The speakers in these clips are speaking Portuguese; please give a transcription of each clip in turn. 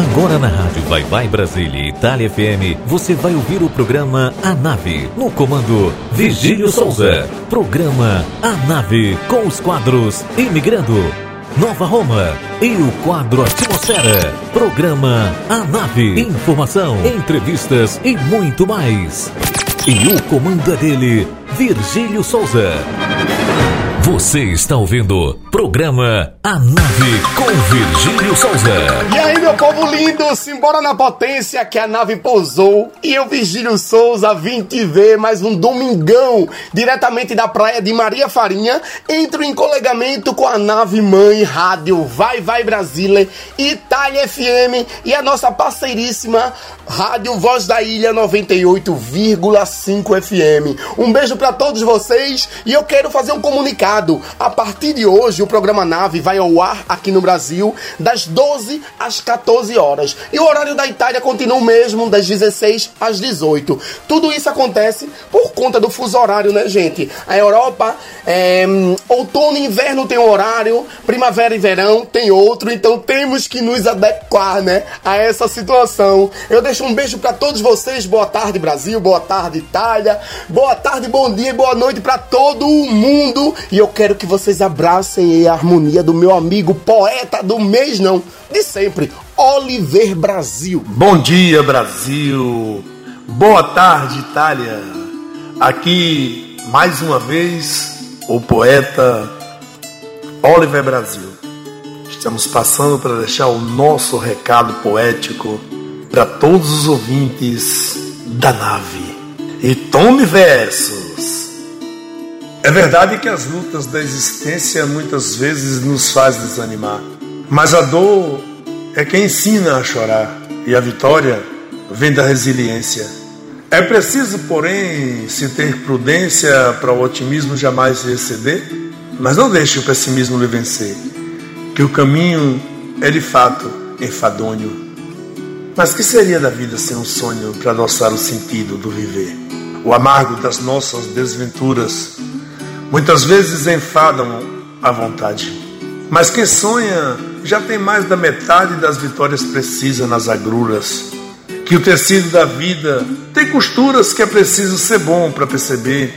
Agora na Rádio Vai Vai Brasília Itália FM, você vai ouvir o programa A Nave, no comando Vigílio Souza. Programa A Nave, com os quadros Imigrando, Nova Roma e o quadro Atmosfera. Programa A Nave, informação, entrevistas e muito mais. E o comando é dele, Virgílio Souza. Você está ouvindo programa A Nave com Virgílio Souza. E aí, meu povo lindo, simbora na potência que a nave pousou e eu, Virgílio Souza, vim te ver mais um domingão diretamente da praia de Maria Farinha. Entro em colegamento com a nave mãe rádio Vai Vai Brasília, Itália FM e a nossa parceiríssima Rádio Voz da Ilha 98,5 FM. Um beijo para todos vocês e eu quero fazer um comunicado. A partir de hoje, o programa Nave vai ao ar aqui no Brasil das 12 às 14 horas. E o horário da Itália continua o mesmo, das 16 às 18. Tudo isso acontece por conta do fuso horário, né, gente? A Europa, é, outono e inverno tem um horário, primavera e verão tem outro, então temos que nos adequar, né, a essa situação. Eu deixo um beijo para todos vocês. Boa tarde, Brasil. Boa tarde, Itália. Boa tarde, bom dia e boa noite para todo mundo. E eu quero que vocês abracem a harmonia do meu amigo poeta do mês, não, de sempre, Oliver Brasil. Bom dia, Brasil. Boa tarde, Itália. Aqui, mais uma vez, o poeta Oliver Brasil. Estamos passando para deixar o nosso recado poético para todos os ouvintes da nave. E tome versos. É verdade que as lutas da existência muitas vezes nos faz desanimar, mas a dor é quem ensina a chorar e a vitória vem da resiliência. É preciso, porém, se ter prudência para o otimismo jamais se exceder, mas não deixe o pessimismo lhe vencer, que o caminho é de fato enfadonho. Mas que seria da vida sem um sonho para adoçar o sentido do viver? O amargo das nossas desventuras muitas vezes enfadam a vontade. Mas quem sonha já tem mais da metade das vitórias precisa nas agruras. Que o tecido da vida tem costuras que é preciso ser bom para perceber.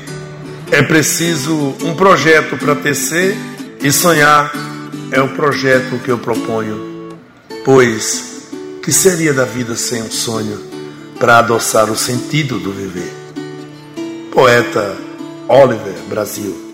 É preciso um projeto para tecer e sonhar é o projeto que eu proponho. Pois que seria da vida sem um sonho para adoçar o sentido do viver? Poeta Oliver Brasil.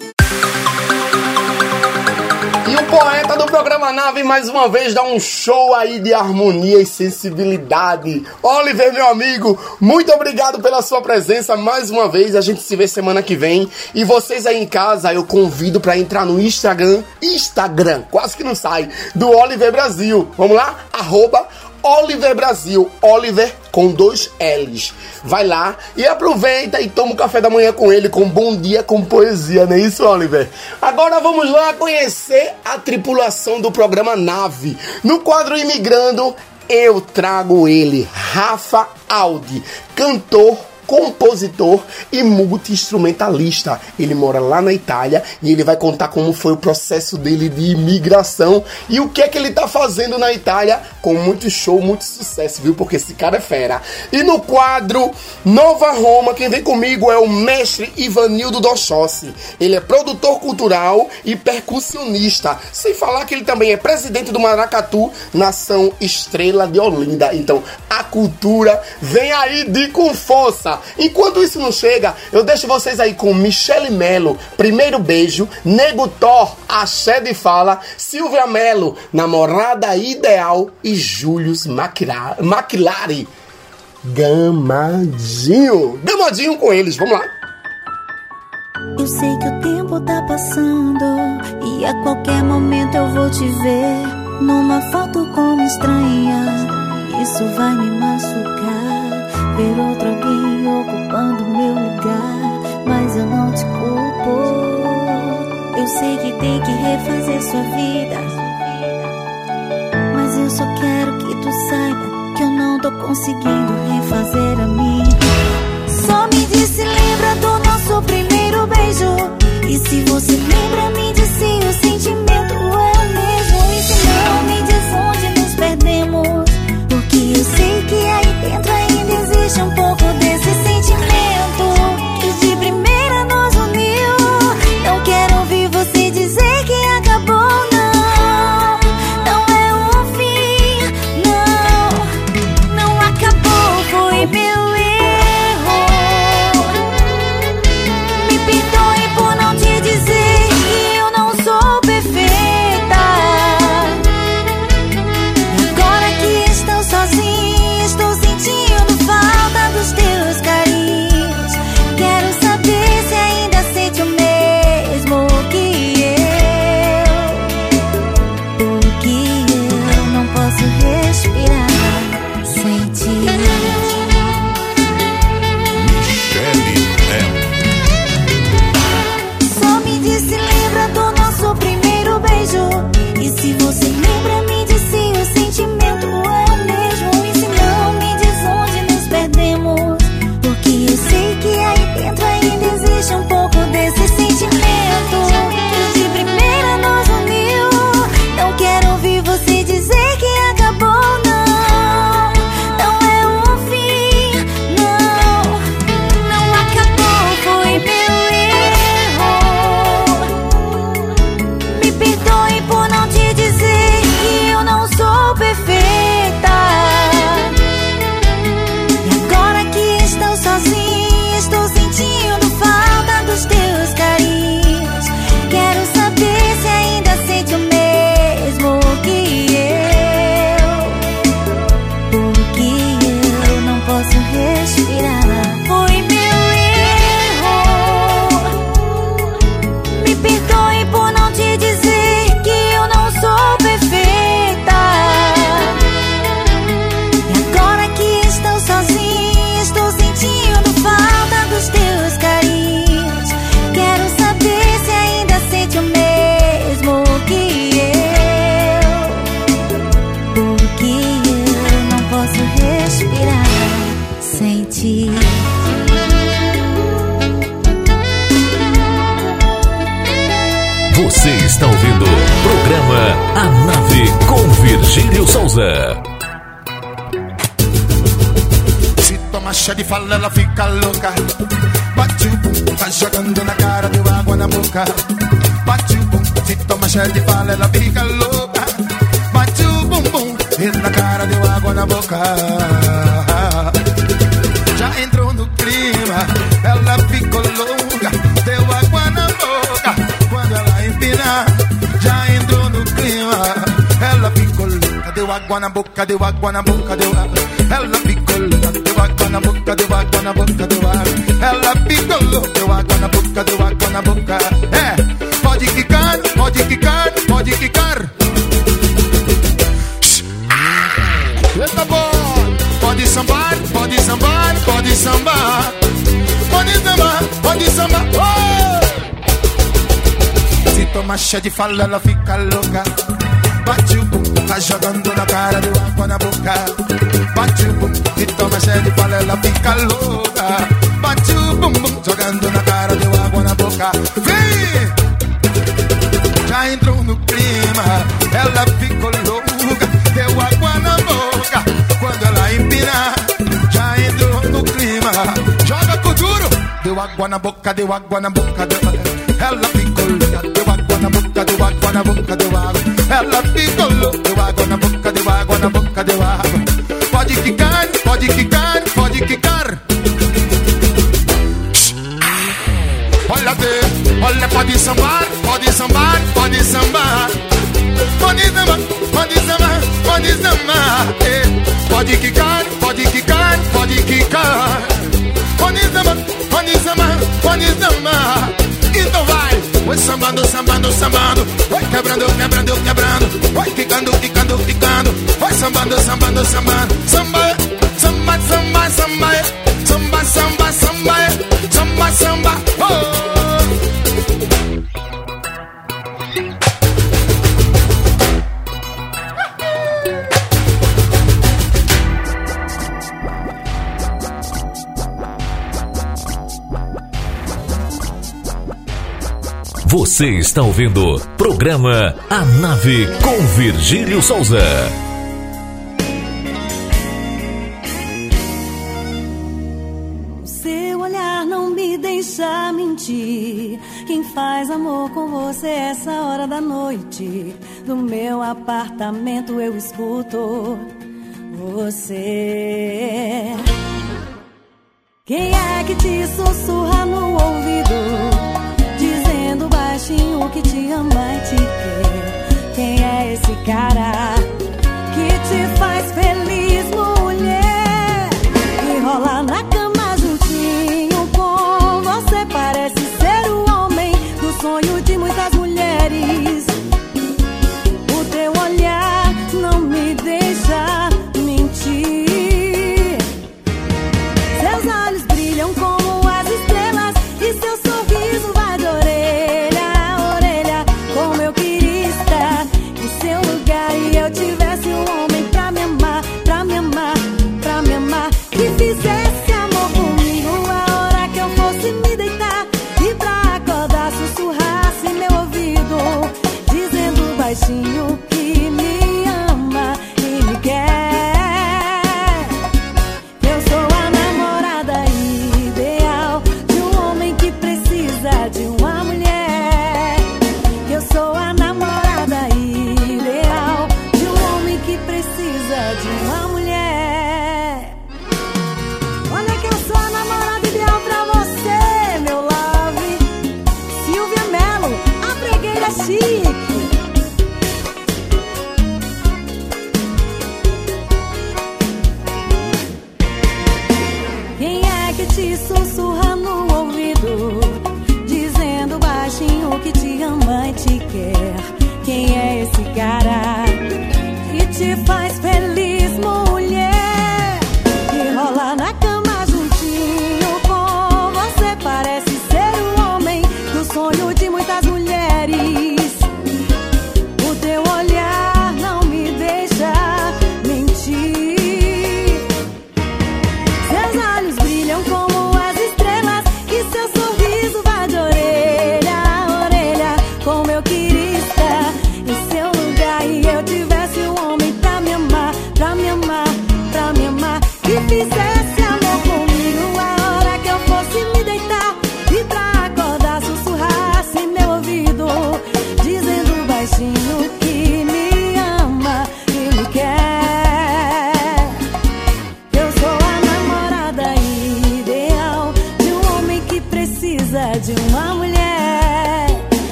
E o poeta do programa Nave mais uma vez dá um show aí de harmonia e sensibilidade. Oliver, meu amigo, muito obrigado pela sua presença mais uma vez. A gente se vê semana que vem. E vocês aí em casa, eu convido para entrar no Instagram, Instagram, quase que não sai, do Oliver Brasil. Vamos lá? Arroba Oliver Brasil, Oliver com dois L's. Vai lá e aproveita e toma um café da manhã com ele, com bom dia, com poesia, não é isso, Oliver? Agora vamos lá conhecer a tripulação do programa Nave. No quadro Imigrando, eu trago ele, Rafa Aldi, cantor compositor e multi-instrumentalista. Ele mora lá na Itália e ele vai contar como foi o processo dele de imigração e o que é que ele tá fazendo na Itália com muito show, muito sucesso, viu? Porque esse cara é fera. E no quadro Nova Roma, quem vem comigo é o mestre Ivanildo Dochossi. Ele é produtor cultural e percussionista. Sem falar que ele também é presidente do Maracatu, nação estrela de Olinda. Então, a cultura vem aí de com força. Enquanto isso não chega, eu deixo vocês aí com Michele Melo, Primeiro Beijo, Nego Thor, Axé de Fala, Silvia Melo, Namorada Ideal e Július Maquilari. Gamadinho. Gamadinho com eles, vamos lá. Eu sei que o tempo tá passando e a qualquer momento eu vou te ver numa foto como estranha. Isso vai me machucar. Ver outro alguém ocupando meu lugar, mas eu não te culpo. Eu sei que tem que refazer sua vida, mas eu só quero que tu saiba que eu não tô conseguindo refazer a minha. Só me disse lembra do nosso primeiro beijo, e se você lembra me diz Virgílio Souza. Se toma chá de fala, ela fica louca. Bate o bum, tá jogando na cara, deu água na boca. Bate o bum, se toma chá de fala, ela fica louca. Bate o bum bum, e na cara, deu água na boca. Água na boca, deu água na boca, deu água. Ela ficou louca, deu água na boca, deu água na boca, deu água. Ela ficou louca, deu água na boca, deu água na boca. É, pode quicar, pode quicar, pode quicar. Eita boy, pode sambar, pode sambar, pode sambar. Pode sambar, pode sambar. Oh! Se toma chá de fala, ela fica louca. Bate o bum, tá jogando na cara, deu água na boca. Bate o bum, se toma chá de fala, ela fica louca. Bate o bum, bum, jogando na cara, deu água na boca. Vem! Já entrou no clima, ela ficou louca, deu água na boca. Quando ela empina, já entrou no clima, joga com duro, deu água na boca, deu água na boca, deu Ela ficou louca, deu água na boca, deu água na boca, deu água. Ela ficou louca, na boca, deu água. Pode quicar, pode quicar, pode quicar. Olha ver, olha, pode sambar, pode sambar, pode sambar. Pode sambar, pode sambar, pode sambar. eh. Pode quicar, pode quicar, pode quicar. Pode sambar, pode sambar, pode sambar. Então vai, vai sambando, sambando, sambando. Vai quebrando, quebrando, quebrando. Vai quicando, quicando, sambando, sambando, sambando. Samba, samba, samba, samba. Samba, samba, samba. Samba, samba. Oh! Você está ouvindo programa A Nave com Virgílio Souza. Faz amor com você essa hora da noite? Do meu apartamento eu escuto você. Quem é que te sussurra no ouvido? Dizendo baixinho que te ama e te quer. Quem é esse cara que te faz feliz, mulher? E rola na cama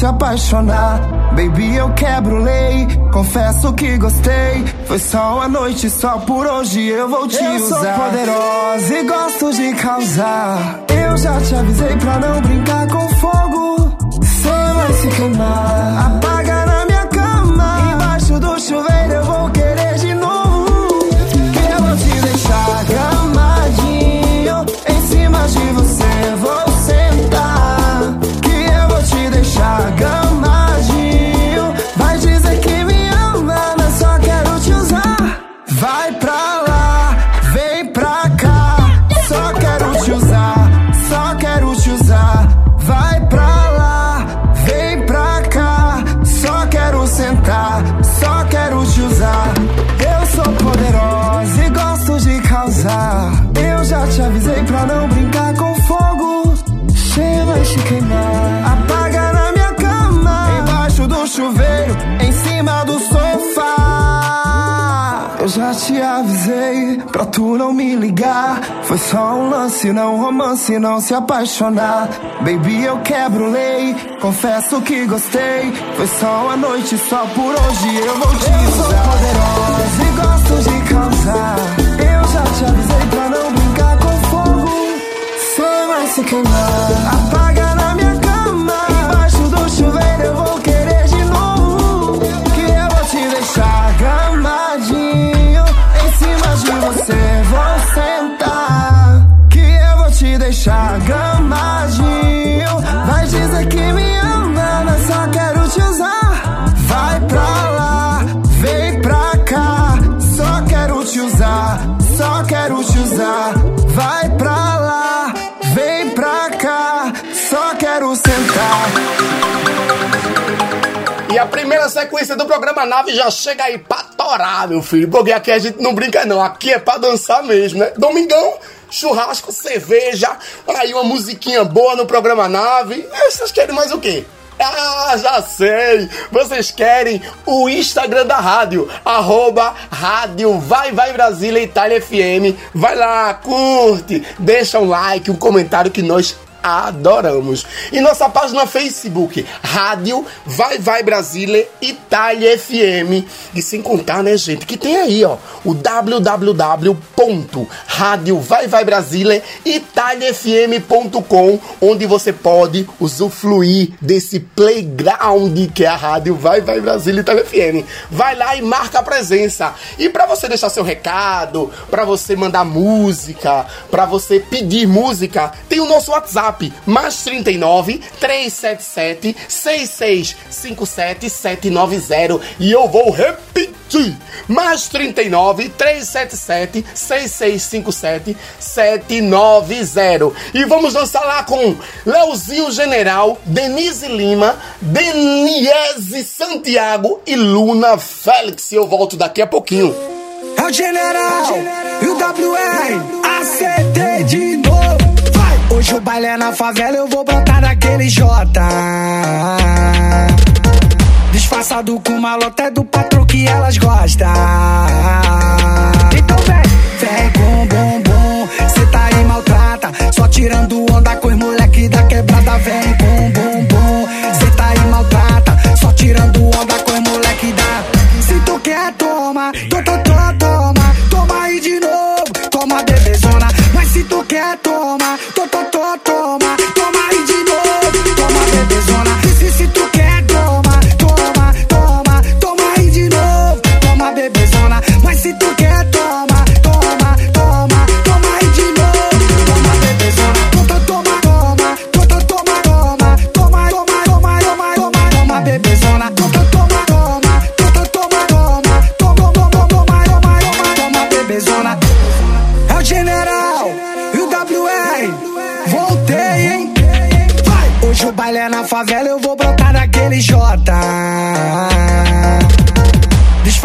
se apaixonar. Baby, eu quebro lei, confesso que gostei. Foi só uma noite, só por hoje eu vou te eu usar. Eu sou poderosa e gosto de causar. Eu já te avisei pra não brincar com fogo. Cê vai se queimar. Foi só um lance, não romance, não se apaixonar. Baby, eu quebro lei, confesso que gostei. Foi só uma noite, só por hoje eu vou te primeira sequência do programa Nave já chega aí pra torar, meu filho. Porque aqui a gente não brinca, não. Aqui é pra dançar mesmo, né? Domingão, churrasco, cerveja. Aí uma musiquinha boa no programa Nave. E vocês querem mais o quê? Ah, já sei! Vocês querem o Instagram da rádio, arroba rádio Vai Vai Brasília Itália FM. Vai lá, curte, deixa um like, um comentário que nós adoramos. E nossa página Facebook, Rádio Vai Vai Brasília Itália FM. E sem contar, né, gente, que tem aí, ó, o www.radiovaivaibrasilia.italiafm.com, onde você pode usufruir desse playground que é a Rádio Vai Vai Brasília Itália FM. Vai lá e marca a presença. E para você deixar seu recado, para você mandar música, para você pedir música, tem o nosso WhatsApp, mais 39 377 6657 790. E eu vou repetir, mais 39 377 6657 790. E vamos dançar lá com Leozinho General, Denise Lima, Deniese Santiago e Luna Félix. Eu volto daqui a pouquinho. É o General e o WR, ACT de novo. Hoje o baile é na favela, eu vou brotar naquele J. Disfarçado com uma lota é do patrão que elas gostam. Então vem, vem com bumbum, cê tá aí maltrata. Só tirando onda com os moleque da quebrada, vem com bumbum, cê tá aí maltrata. Só tirando onda com os moleque da. Se tu quer, toma, to, to, to, toma, toma aí de novo, toma bebezona. Mas se tu quer, toma, to,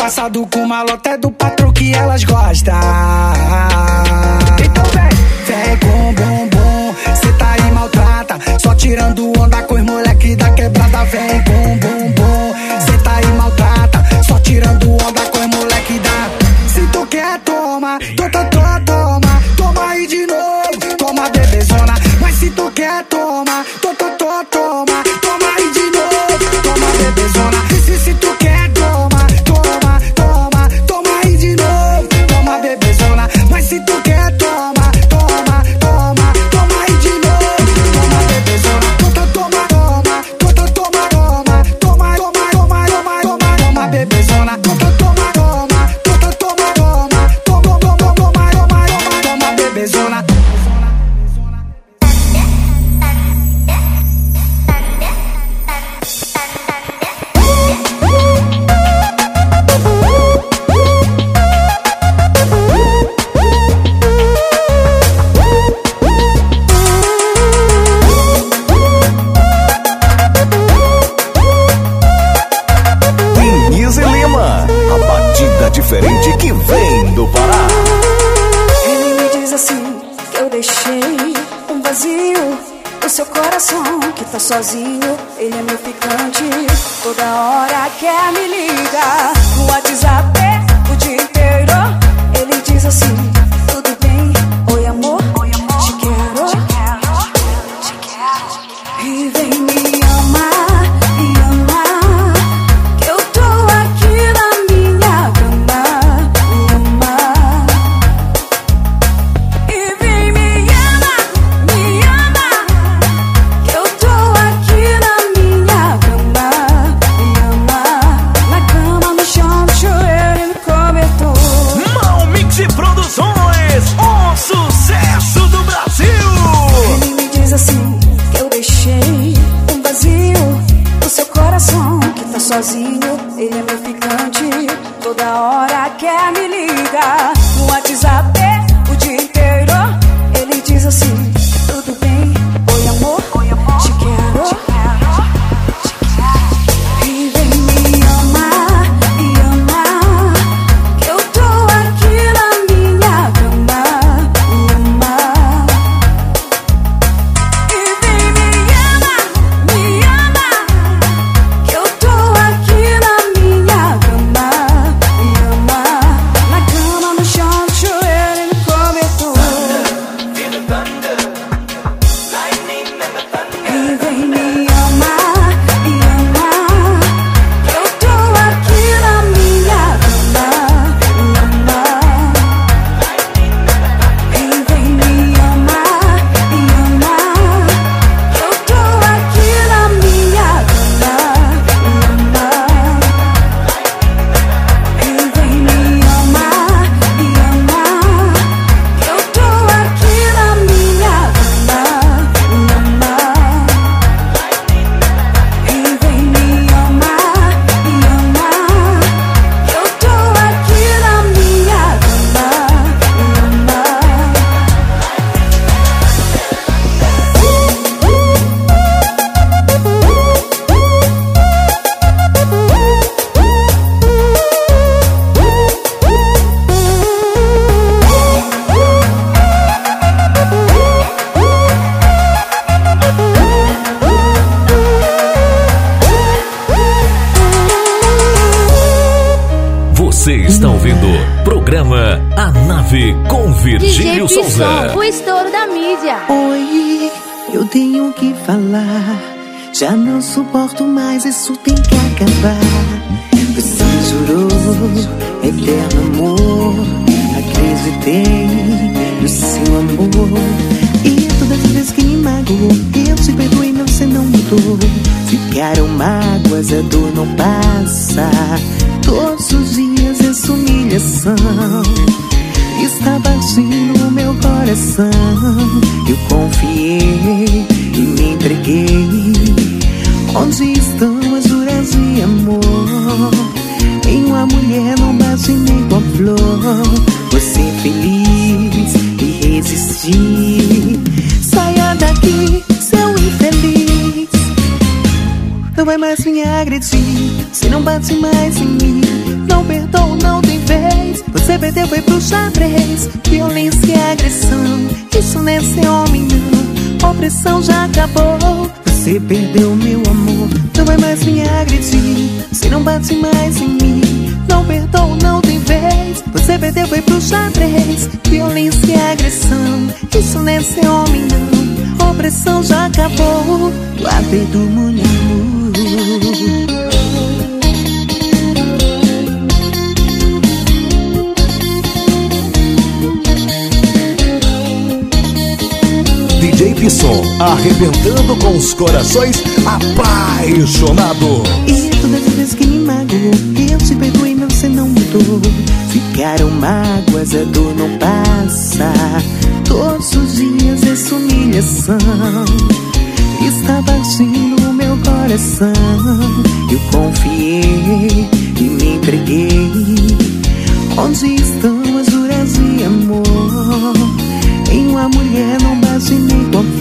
passado com uma lota é do patrão que elas gostam. Então vem, vem com bumbum, cê tá aí maltrata, só tirando onda Emílio O estouro da mídia. Oi, eu tenho que falar. Já não suporto mais, isso tem que acabar. Você jurou, é eterno amor. Acreditei no seu amor. E todas as vezes que me magoou, eu te perdoei, não, você não mudou. Ficaram mágoas, a dor não passa. Todos os dias essa humilhação está batendo o meu coração. Eu confiei e me entreguei. Onde estão as juras de amor? Em uma mulher não bate nem com a flor. Você feliz e resistir. Saia daqui, seu infeliz. Não vai mais me agredir. Se não bate mais em mim, não perdoa, não você perdeu, foi pro xadrez. Violência e agressão. Isso não é homem, não. Opressão já acabou. Você perdeu meu amor. Não vai mais me agredir. Se não bate mais em mim. Não perdoa, não tem vez. Você perdeu, foi pro xadrez. Violência e agressão. Isso não é homem, não. Opressão já acabou. O do munhamu. DJ Pisson, arrebentando com os corações apaixonado. E todas as vezes que me magoou, eu te perdoei, mas você não mudou. Ficaram mágoas, a dor não passa. Todos os dias essa humilhação está partindo o meu coração. Eu confiei e me entreguei. Onde estão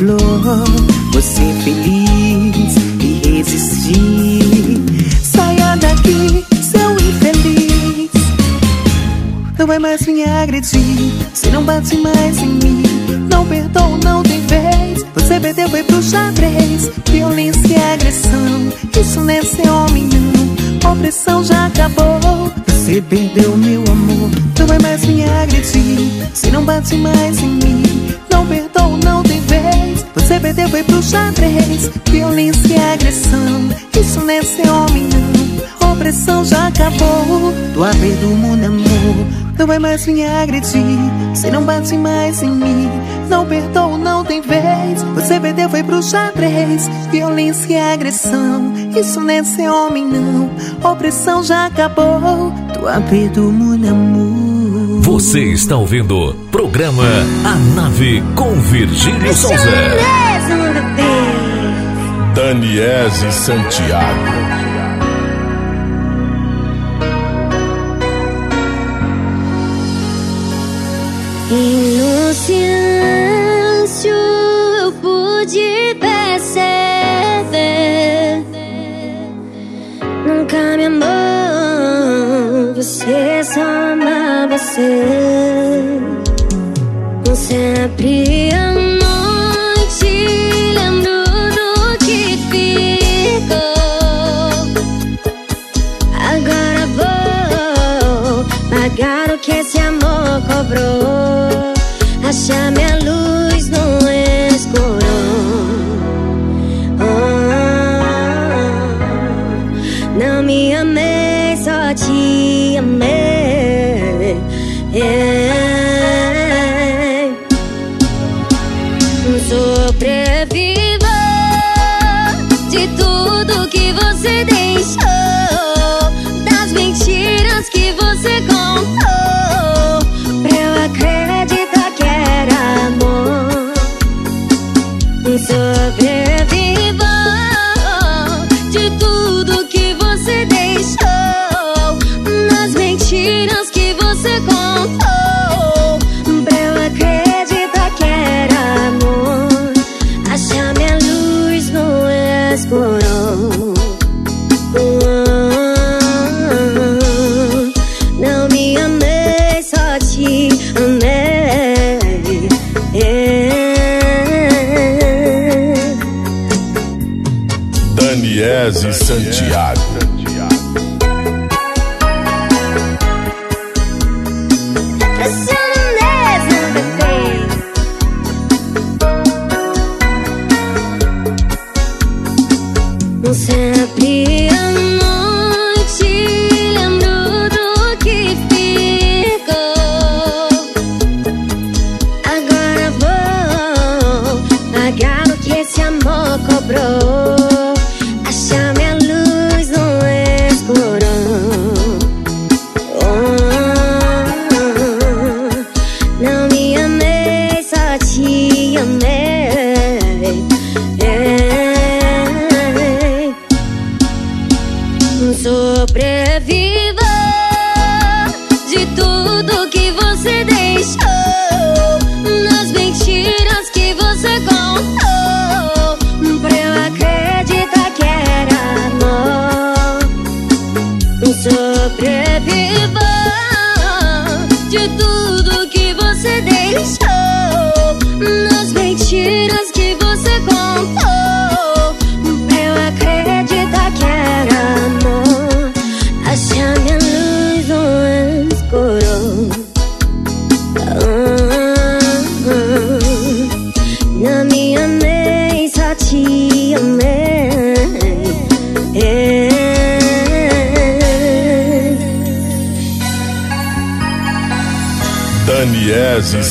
flor. Você feliz e resistir. Saia daqui, seu infeliz. Não vai mais me agredir. Se não bate mais em mim, não perdoa, não tem vez. Você perdeu, foi pro xadrez. Violência e agressão. Isso não é ser homem, não. Opressão já acabou. Você perdeu meu amor. Não vai mais me agredir. Se não bate mais em mim, perdeu, foi pro xadrez. Violência e agressão. Isso não é ser homem, não. Opressão já acabou. Do haver do mundo, amor. Não vai mais me agredir. Se não bate mais em mim, não perdoa, não tem vez. Você perdeu, foi pro xadrez. Violência e agressão. Isso não é ser homem, não. Opressão já acabou. Do haver do mundo, amor. Você está ouvindo programa A Nave com Virgílio Souza. Daniese Santiago. E no silêncio eu pude perceber Nunca me amou, você só ama você Sempre pagar o que esse amor cobrou. Achar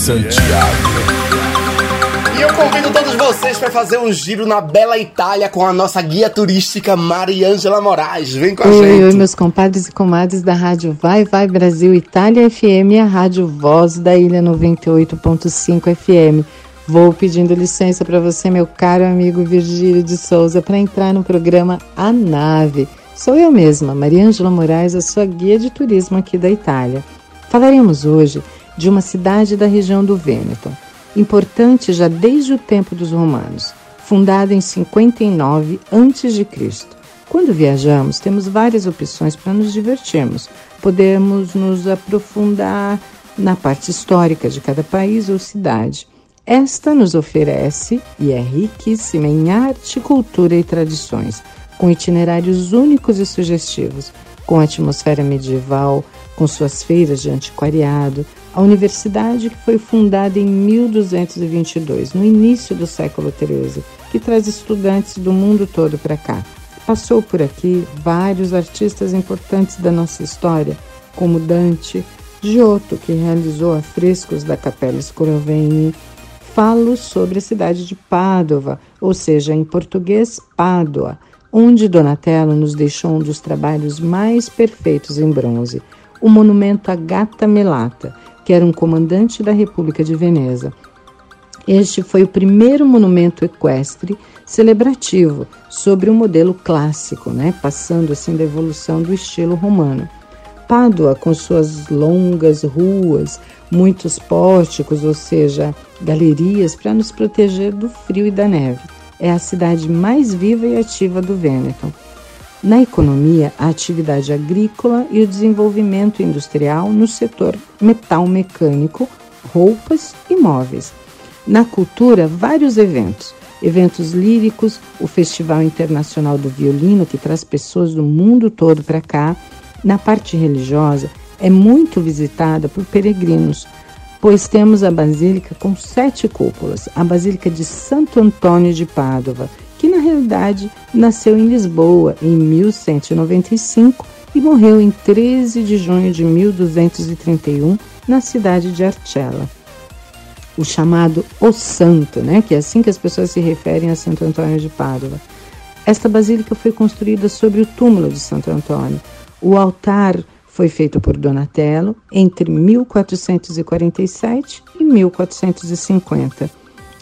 Santiago. E eu convido todos vocês para fazer um giro na bela Itália com a nossa guia turística Mariângela Moraes. Vem com a oi, gente. Oi, meus compadres e comadres da Rádio Vai Vai Brasil Itália FM e a Rádio Voz da Ilha 98.5 FM. Vou pedindo licença para você, meu caro amigo Virgílio de Souza, para entrar no programa A Nave. Sou eu mesma, Mariângela Moraes, a sua guia de turismo aqui da Itália. Falaremos hoje de uma cidade da região do Vêneto importante já desde o tempo dos romanos, fundada em 59 a.C. Quando viajamos, temos várias opções para nos divertirmos. Podemos nos aprofundar na parte histórica de cada país ou cidade. Esta nos oferece e é riquíssima em arte, cultura e tradições, com itinerários únicos e sugestivos, com atmosfera medieval, com suas feiras de antiquariado, a universidade que foi fundada em 1222, no início do século XIII, que traz estudantes do mundo todo para cá. Passou por aqui vários artistas importantes da nossa história, como Dante, Giotto, que realizou afrescos da Capela Scrovegni. Falo sobre a cidade de Pádua, ou seja, em português, Pádua, onde Donatello nos deixou um dos trabalhos mais perfeitos em bronze, o monumento à Gata Melata, que era um comandante da República de Veneza. Este foi o primeiro monumento equestre celebrativo sobre o modelo clássico, né, passando assim da evolução do estilo romano. Pádua, com suas longas ruas, muitos pórticos, ou seja, galerias para nos proteger do frio e da neve, é a cidade mais viva e ativa do Vêneto. Na economia, a atividade agrícola e o desenvolvimento industrial no setor metal mecânico, roupas e móveis. Na cultura, vários eventos. Eventos líricos, o Festival Internacional do Violino, que traz pessoas do mundo todo para cá. Na parte religiosa, é muito visitada por peregrinos, pois temos a Basílica com sete cúpulas, a Basílica de Santo Antônio de Pádua, que na realidade nasceu em Lisboa em 1195 e morreu em 13 de junho de 1231 na cidade de Arcella. O chamado O Santo, né, que é assim que as pessoas se referem a Santo Antônio de Pádua. Esta basílica foi construída sobre o túmulo de Santo Antônio. O altar foi feito por Donatello entre 1447 e 1450.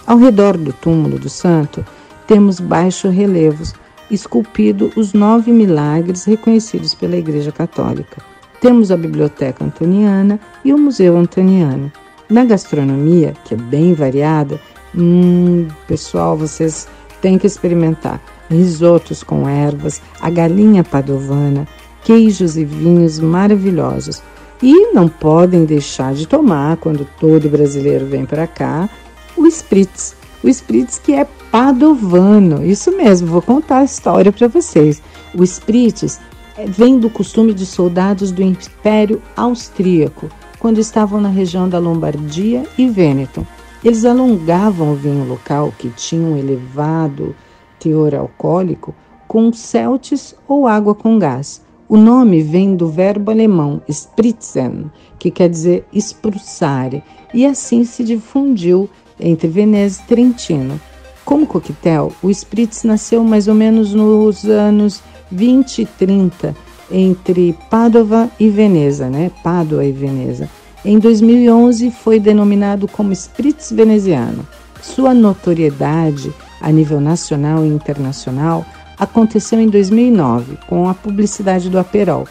Ao redor do túmulo do santo temos baixos relevos, esculpido os nove milagres reconhecidos pela Igreja Católica. Temos a Biblioteca Antoniana e o Museu Antoniano. Na gastronomia, que é bem variada, hum, pessoal, vocês têm que experimentar risotos com ervas, a galinha padovana, queijos e vinhos maravilhosos. E não podem deixar de tomar, quando todo brasileiro vem para cá, o Spritz. O Spritz que é padovano. Isso mesmo, vou contar a história para vocês. O Spritz eh, vem do costume de soldados do Império Austríaco, quando estavam na região da Lombardia e Vêneto. Eles alongavam o vinho local, que tinha um elevado teor alcoólico, com celtes ou água com gás. O nome vem do verbo alemão spritzen, que quer dizer espruçar, e assim se difundiu entre Veneza e Trentino. Como coquetel, o Spritz nasceu mais ou menos nos anos 20 e 30, entre Padova e Veneza, né? Pádua e Veneza. Em 2011 foi denominado como Spritz veneziano. Sua notoriedade a nível nacional e internacional aconteceu em 2009 com a publicidade do Aperol.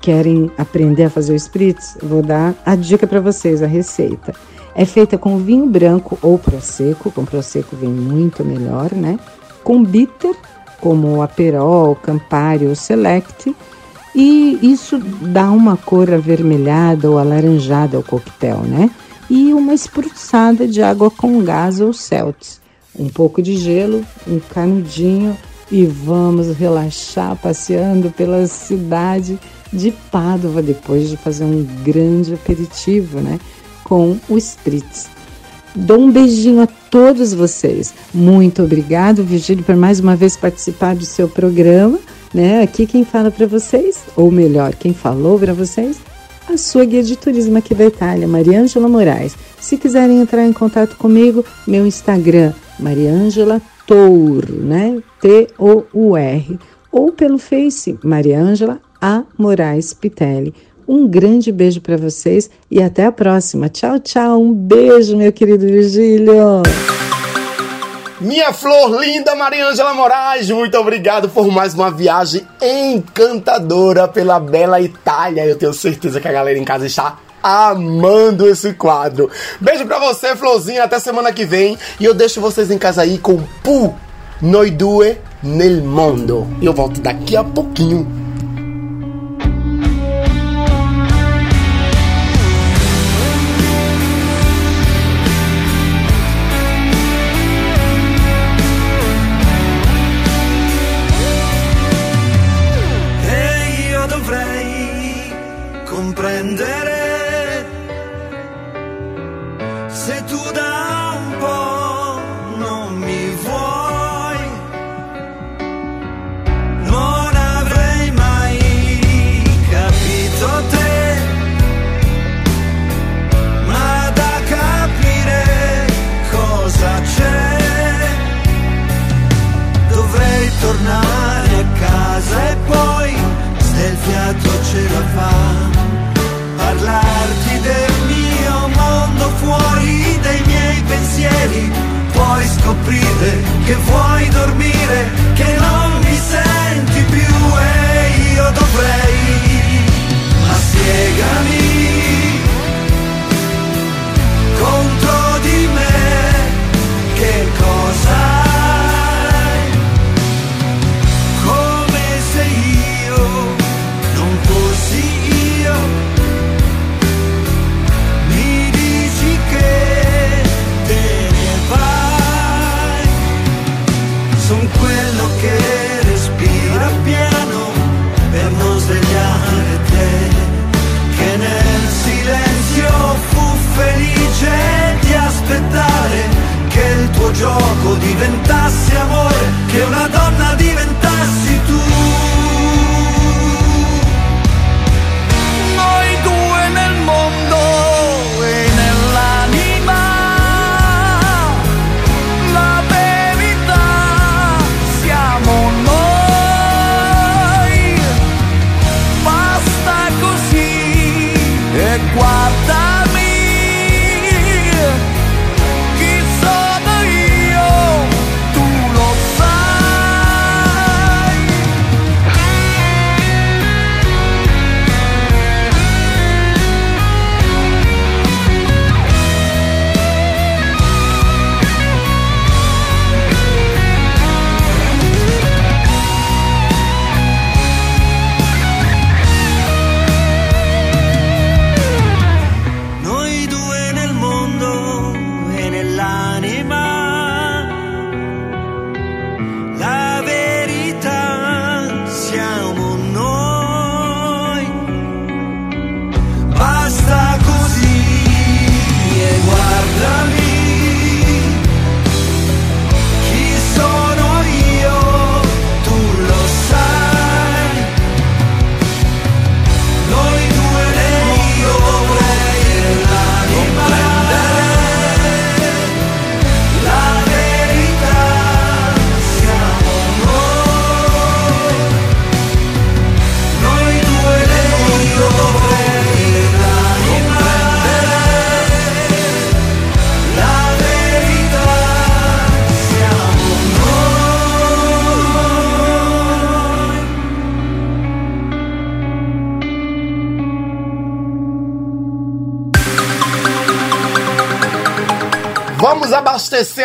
Querem aprender a fazer o Spritz? Vou dar a dica para vocês, a receita. É feita com vinho branco ou prosecco, com prosecco vem muito melhor, né? Com bitter, como o Aperol, Campari ou Select, e isso dá uma cor avermelhada ou alaranjada ao coquetel, né? E uma espruçada de água com gás ou celtes, um pouco de gelo, um canudinho e vamos relaxar passeando pela cidade de Pádua depois de fazer um grande aperitivo, né? Com o Spritz. Dou um beijinho a todos vocês. Muito obrigado, Virgílio, por mais uma vez participar do seu programa. Né? Aqui quem fala para vocês, ou melhor, quem falou para vocês, a sua guia de turismo aqui da Itália, Mariângela Moraes. Se quiserem entrar em contato comigo, meu Instagram, Mariângela Tour, né? T-O-U-R. Ou pelo Face, Mariângela A. Moraes Pitelli. Um grande beijo para vocês e até a próxima. Tchau, tchau. Um beijo, meu querido Virgílio. Minha flor linda Mariângela Moraes, muito obrigado por mais uma viagem encantadora pela bela Itália. Eu tenho certeza que a galera em casa está amando esse quadro. Beijo pra você, Florzinha, até semana que vem. E eu deixo vocês em casa aí com Pu Noi Due Nel Mondo. Eu volto daqui a pouquinho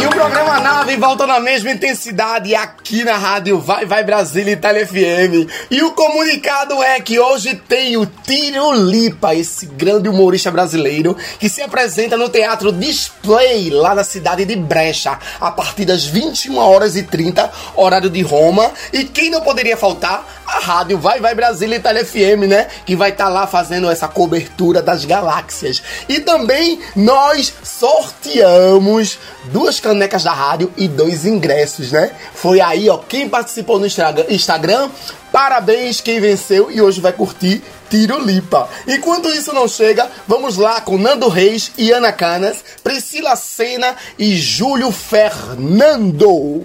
E o programa Nave volta na mesma intensidade aqui na rádio Vai Vai Brasília Itália FM. E o comunicado é que hoje tem o Tiro Lipa, esse grande humorista brasileiro que se apresenta no Teatro Display, lá na cidade de Brecha, a partir das 21 horas e 30, horário de Roma. E quem não poderia faltar? A rádio Vai Vai Brasília Itália FM, né? Que vai estar lá fazendo essa cobertura das galáxias. E também nós sorteamos duas canecas da rádio e dois ingressos, né? Foi aí, ó, quem participou no Instagram, parabéns quem venceu e hoje vai curtir Tiro Lipa. Enquanto isso não chega, vamos lá com Nando Reis e Ana Canas, Priscila Sena e Júlio Fernando.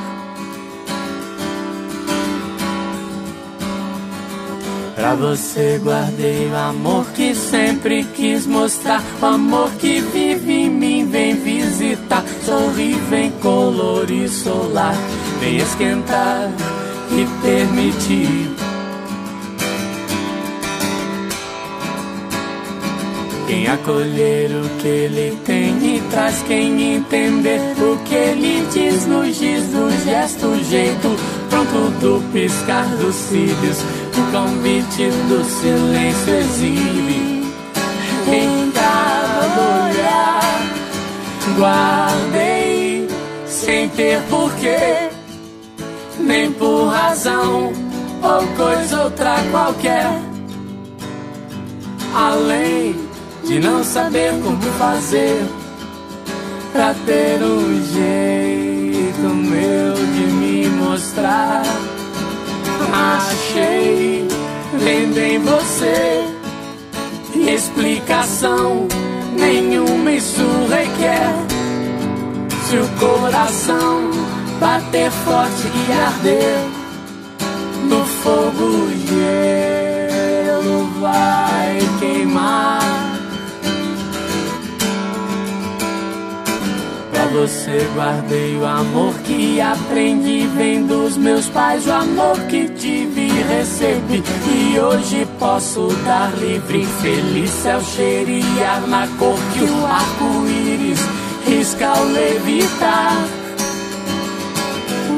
Pra você guardei o amor que sempre quis mostrar. O amor que vive em mim, vem visitar. Sorri, vem colorir solar. Vem esquentar e permitir. Quem acolher o que ele tem e traz quem entender o que ele diz no giz do gesto, jeito pronto do piscar dos cílios, o convite do silêncio exibe em cada olhar. Guardei sem ter porquê, nem por razão ou coisa outra qualquer, além de não saber como fazer pra ter um jeito meu de mostrar. Achei vendo em você explicação nenhuma isso requer. Se o coração bater forte e arder no fogo, gelo vai queimar. Você guardei o amor que aprendi vem dos meus pais, o amor que tive e recebi e hoje posso dar livre, feliz céu cheirar na cor que o arco-íris risca ao levitar.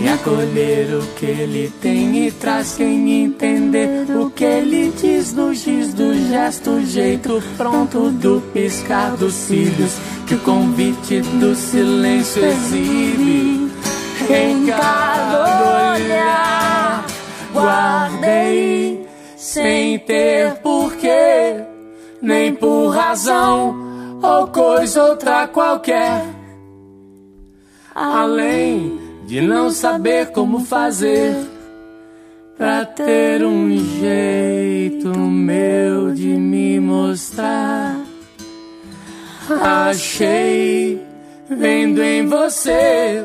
E acolher o que ele tem e traz quem entender o que ele diz no giz do gesto, jeito pronto do piscar dos cílios que o convite do silêncio exibe em cada olhar. Guardei sem ter porquê, nem por razão ou coisa outra qualquer. Além de não saber como fazer pra ter um jeito meu de me mostrar. Achei vendo em você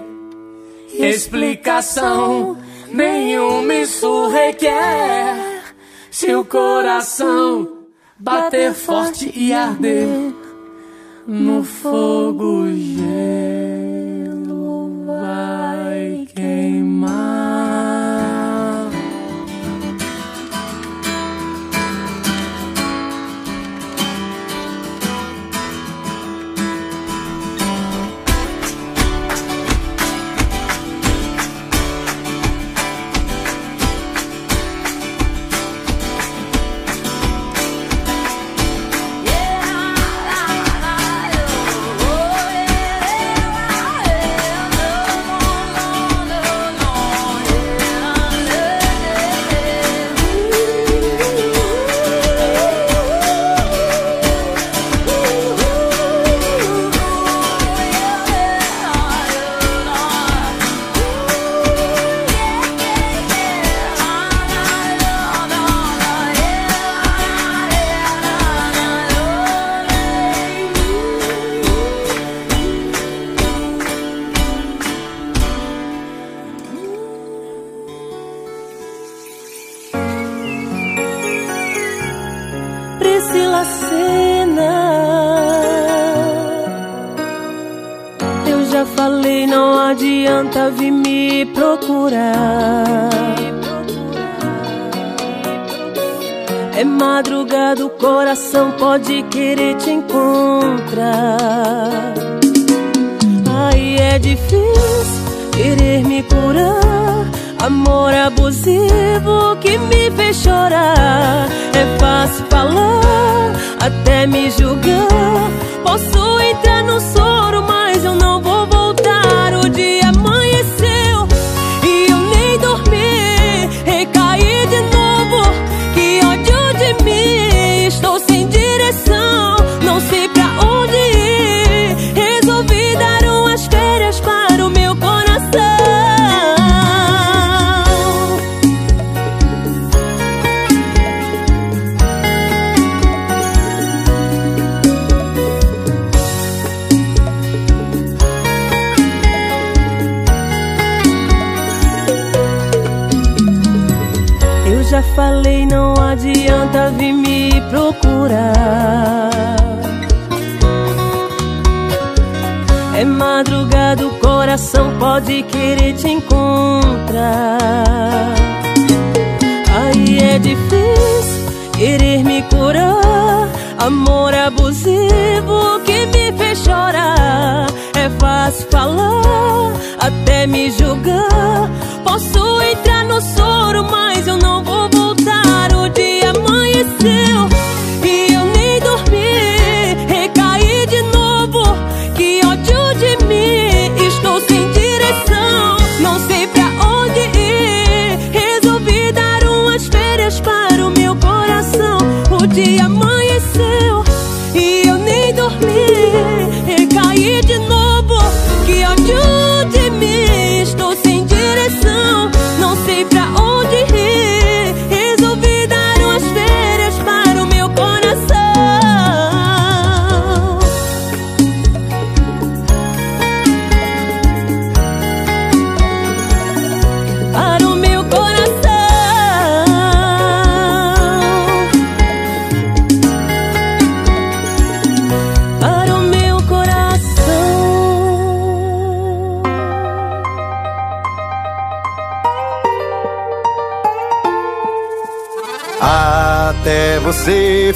explicação nenhuma isso requer. Se o coração bater forte e arder no fogo gelo procurar. É madrugada, o coração pode querer te encontrar. Aí é difícil querer me curar. Amor abusivo que me fez chorar. É fácil falar, até me julgar. Posso entrar no soro, mas adianta vir me procurar. É madrugada, o coração pode querer te encontrar. Aí é difícil querer me curar. Amor abusivo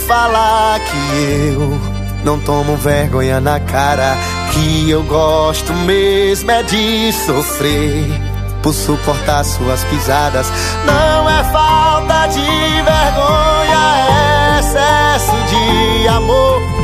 falar que eu não tomo vergonha na cara. Que eu gosto mesmo é de sofrer por suportar suas pisadas. Não é falta de vergonha, é excesso de amor.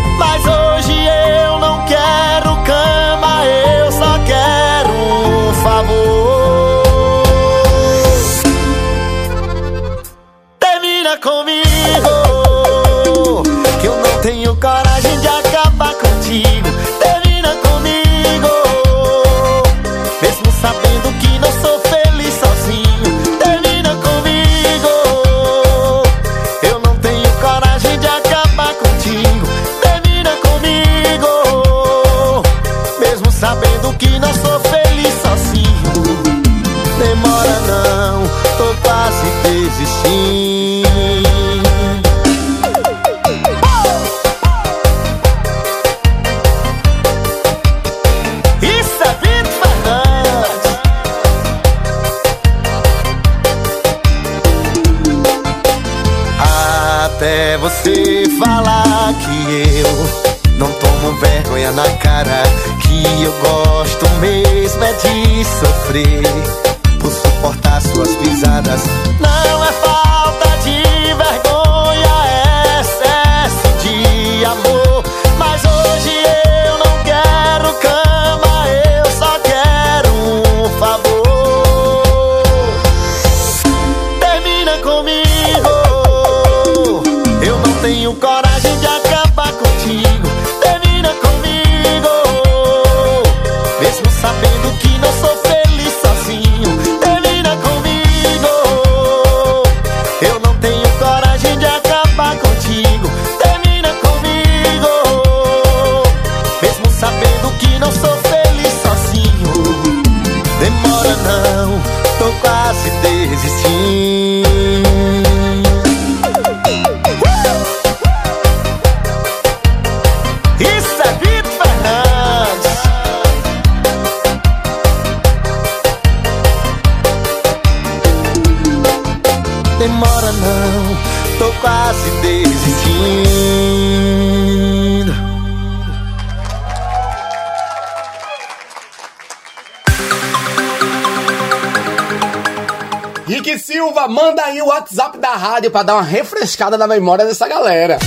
Pra dar uma refrescada na memória dessa galera.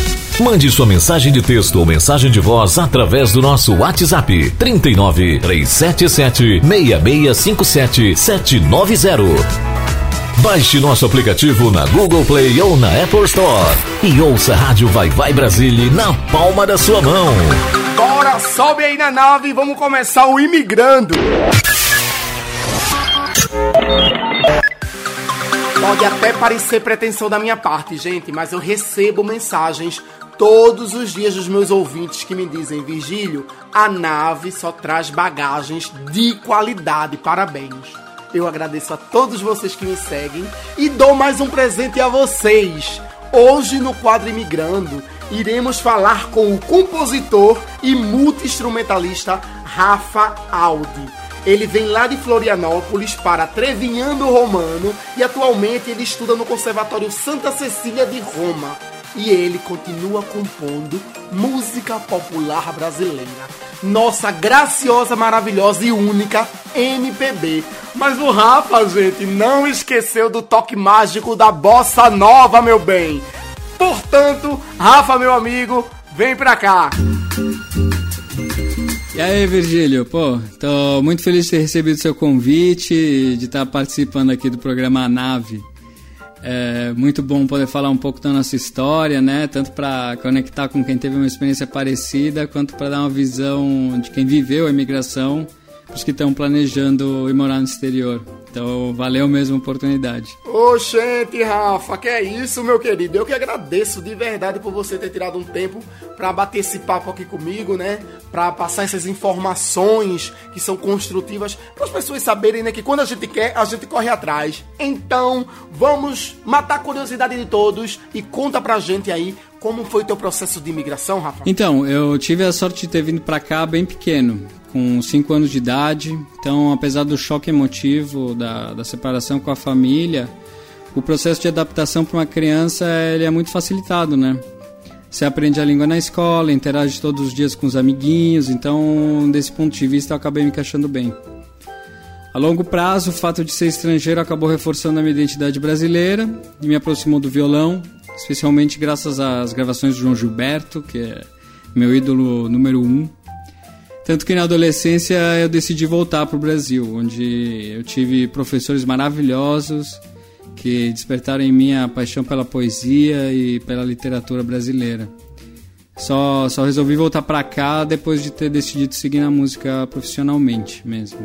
Mande sua mensagem de texto ou mensagem de voz através do nosso WhatsApp 39 377 6657 790. Baixe nosso aplicativo na Google Play ou na Apple Store e ouça a Rádio Vai Vai Brasília na palma da sua mão. Bora, sobe aí na nave e vamos começar o Imigrando. Até parecer pretensão da minha parte, gente, mas eu recebo mensagens todos os dias dos meus ouvintes que me dizem: Virgílio, a nave só traz bagagens de qualidade, parabéns. Eu agradeço a todos vocês que me seguem e dou mais um presente a vocês. Hoje no quadro Imigrando, iremos falar com o compositor e multi-instrumentalista Rafa Aldi. Ele vem lá de Florianópolis para Trevinhando Romano e atualmente ele estuda no Conservatório Santa Cecília de Roma. E ele continua compondo música popular brasileira. Nossa graciosa, maravilhosa e única MPB. Mas o Rafa, gente, não esqueceu do toque mágico da bossa nova, meu bem. Portanto, Rafa, meu amigo, vem pra cá. E aí, Virgílio? Pô, tô muito feliz de ter recebido seu convite, de estar participando aqui do programa Nave. É muito bom poder falar um pouco da nossa história, né? Tanto para conectar com quem teve uma experiência parecida, quanto para dar uma visão de quem viveu a imigração, para os que estão planejando ir morar no exterior. Então, valeu mesmo a oportunidade. Oxente, Rafa, que é isso, meu querido? Eu que agradeço de verdade por você ter tirado um tempo para bater esse papo aqui comigo, né? Para passar essas informações que são construtivas, para as pessoas saberem, né, que quando a gente quer, a gente corre atrás. Então, vamos matar a curiosidade de todos e conta pra gente aí como foi teu processo de imigração, Rafa? Então, eu tive a sorte de ter vindo para cá bem pequeno, com 5 anos de idade. Então, apesar do choque emotivo da, da separação com a família, o processo de adaptação para uma criança ele é muito facilitado, né? Você aprende a língua na escola, interage todos os dias com os amiguinhos, então, desse ponto de vista, eu acabei me encaixando bem. A longo prazo, o fato de ser estrangeiro acabou reforçando a minha identidade brasileira e me aproximou do violão, especialmente graças às gravações de João Gilberto, que é meu ídolo número um. Tanto que na adolescência eu decidi voltar para o Brasil, onde eu tive professores maravilhosos que despertaram em mim a paixão pela poesia e pela literatura brasileira. Só, só resolvi voltar para cá depois de ter decidido seguir na música profissionalmente mesmo.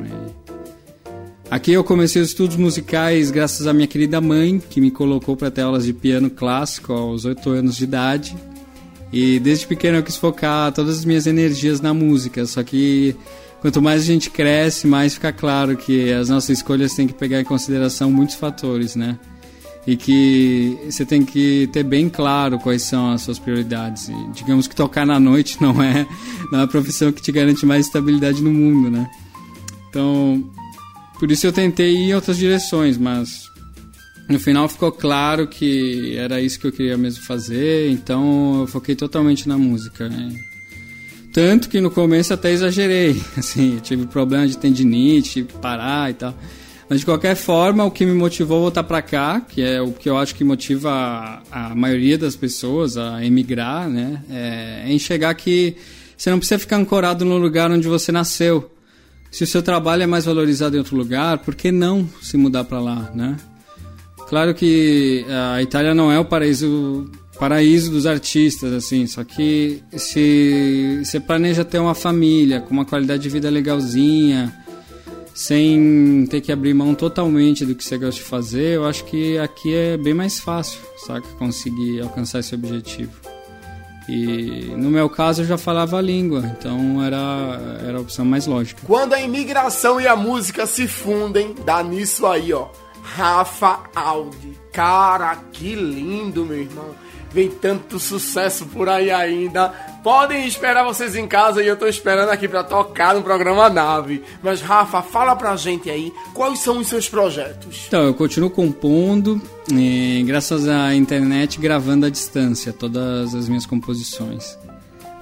Aqui eu comecei os estudos musicais graças à minha querida mãe, que me colocou para ter aulas de piano clássico aos 8 anos de idade. E desde pequeno eu quis focar todas as minhas energias na música, só que quanto mais a gente cresce, mais fica claro que as nossas escolhas têm que pegar em consideração muitos fatores, né? e que você tem que ter bem claro quais são as suas prioridades. E, digamos que tocar na noite não é, não é a profissão que te garante mais estabilidade no mundo, né? Então, por isso eu tentei ir em outras direções, mas no final ficou claro que era isso que eu queria mesmo fazer, então eu foquei totalmente na música. Né? Tanto que no começo até exagerei, assim, tive problema de tendinite, tive que parar e tal. Mas de qualquer forma, o que me motivou a voltar para cá, que é o que eu acho que motiva a, a maioria das pessoas a emigrar, né, é, é enxergar que você não precisa ficar ancorado no lugar onde você nasceu. Se o seu trabalho é mais valorizado em outro lugar, por que não se mudar para lá, né? Claro que a Itália não é o paraíso paraíso dos artistas, assim, só que se você planeja ter uma família com uma qualidade de vida legalzinha, sem ter que abrir mão totalmente do que você gosta de fazer, eu acho que aqui é bem mais fácil, saca? Conseguir alcançar esse objetivo. E no meu caso eu já falava a língua, então era, era a opção mais lógica. Quando a imigração e a música se fundem, dá nisso aí, ó. Rafa Aldi. Cara, que lindo, meu irmão. Vem tanto sucesso por aí ainda. Podem esperar vocês em casa e eu tô esperando aqui para tocar no programa Nave. Mas Rafa, fala pra gente aí quais são os seus projetos. Então, eu continuo compondo, e, graças à internet, gravando à distância todas as minhas composições.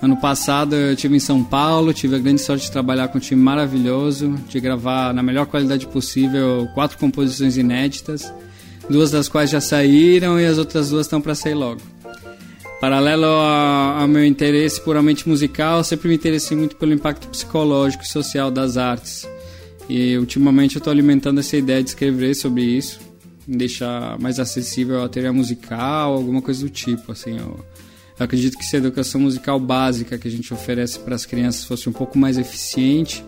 Ano passado eu estive em São Paulo, tive a grande sorte de trabalhar com um time maravilhoso, de gravar na melhor qualidade possível quatro composições inéditas, duas das quais já saíram e as outras duas estão para sair logo. Paralelo ao meu interesse puramente musical, sempre me interessei muito pelo impacto psicológico e social das artes. E ultimamente eu estou alimentando essa ideia de escrever sobre isso, deixar mais acessível a teoria musical, alguma coisa do tipo. Assim, eu, eu acredito que se a educação musical básica que a gente oferece para as crianças fosse um pouco mais eficiente,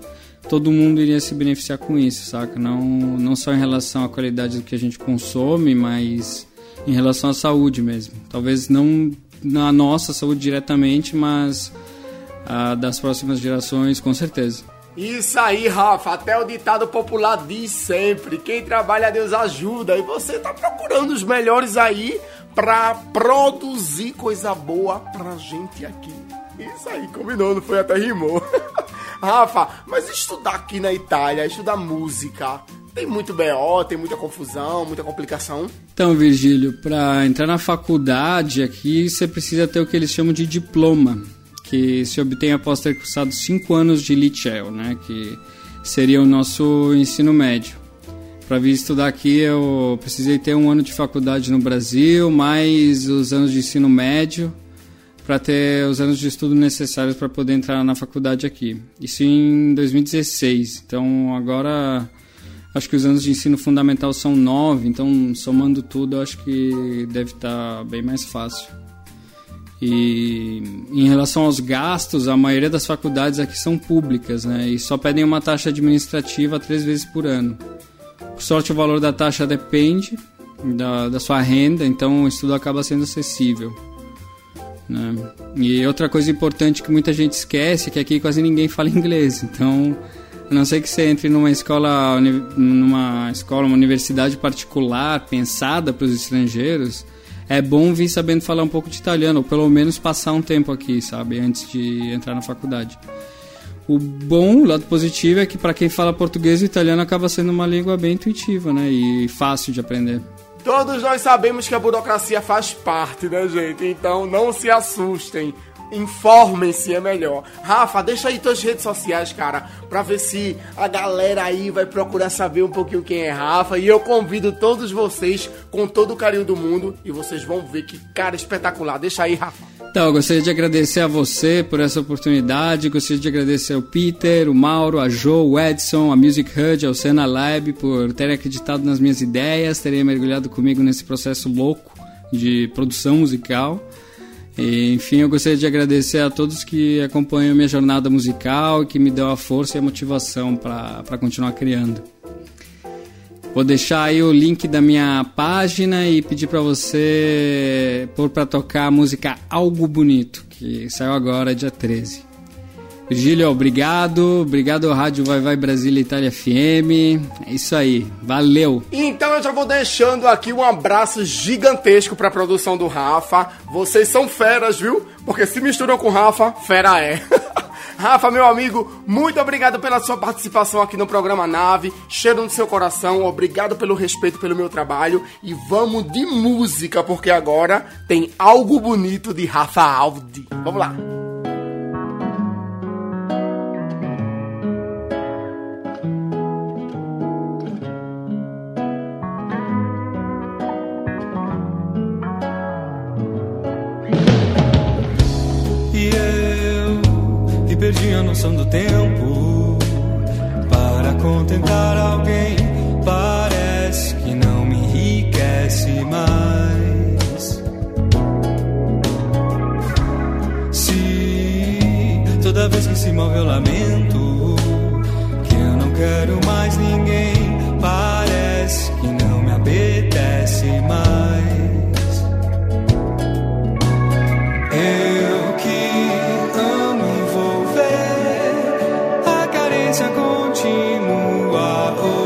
todo mundo iria se beneficiar com isso, saca? Não, não só em relação à qualidade do que a gente consome, mas em relação à saúde mesmo. Talvez não na nossa saúde diretamente, mas a das próximas gerações, com certeza. Isso aí, Rafa. Até o ditado popular diz sempre: quem trabalha, Deus ajuda. E você tá procurando os melhores aí pra produzir coisa boa pra gente aqui. Isso aí, combinou, não foi até rimou. Rafa, mas estudar aqui na Itália, estudar música, tem muito BO, tem muita confusão, muita complicação. Então, Virgílio, para entrar na faculdade aqui, você precisa ter o que eles chamam de diploma, que se obtém após ter cursado cinco anos de liceu, né? Que seria o nosso ensino médio. Para vir estudar aqui, eu precisei ter um ano de faculdade no Brasil, mais os anos de ensino médio, para ter os anos de estudo necessários para poder entrar na faculdade aqui. Isso em 2016. Então, agora Acho que os anos de ensino fundamental são nove, então somando tudo, acho que deve estar tá bem mais fácil. E em relação aos gastos, a maioria das faculdades aqui são públicas, né? E só pedem uma taxa administrativa três vezes por ano. Por sorte, o valor da taxa depende da, da sua renda, então o estudo acaba sendo acessível. Né? E outra coisa importante que muita gente esquece é que aqui quase ninguém fala inglês, então a não ser que você entre numa escola, numa escola, uma universidade particular pensada para os estrangeiros, é bom vir sabendo falar um pouco de italiano, ou pelo menos passar um tempo aqui, sabe, antes de entrar na faculdade. O bom, o lado positivo é que para quem fala português, o italiano acaba sendo uma língua bem intuitiva, né, e fácil de aprender. Todos nós sabemos que a burocracia faz parte, né, gente? Então não se assustem. Informem-se, é melhor. Rafa, deixa aí tuas redes sociais, cara, pra ver se a galera aí vai procurar saber um pouquinho quem é Rafa. E eu convido todos vocês com todo o carinho do mundo e vocês vão ver que cara espetacular. Deixa aí, Rafa. Então, eu gostaria de agradecer a você por essa oportunidade, gostaria de agradecer ao Peter, o Mauro, a Jo, o Edson, a Music Hud, ao Sena Lab por terem acreditado nas minhas ideias, terem mergulhado comigo nesse processo louco de produção musical. E, enfim, eu gostaria de agradecer a todos que acompanham minha jornada musical que me deu a força e a motivação para continuar criando. Vou deixar aí o link da minha página e pedir para você pôr para tocar a música Algo Bonito, que saiu agora, dia 13. Virgílio, obrigado. Obrigado Rádio Vai Vai Brasília Itália FM. É isso aí. Valeu. Então eu já vou deixando aqui um abraço gigantesco para a produção do Rafa. Vocês são feras, viu? Porque se misturam com Rafa, fera é. Rafa, meu amigo, muito obrigado pela sua participação aqui no programa Nave. Cheiro no seu coração, obrigado pelo respeito pelo meu trabalho. E vamos de música, porque agora tem algo bonito de Rafa Aldi. Vamos lá. A noção do tempo para contentar alguém. Parece que não me enriquece mais. Se toda vez que se move eu lamento que eu não quero mais ninguém, parece que não me apetece mais. Eu Oh.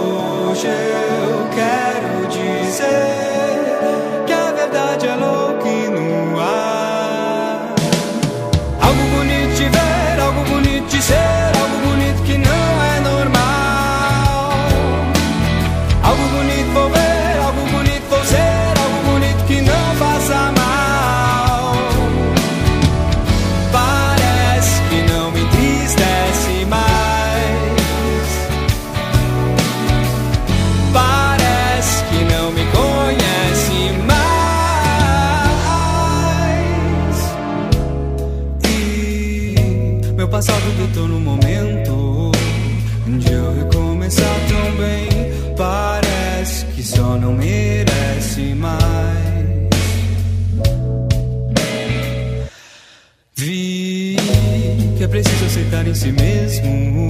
Si mesmo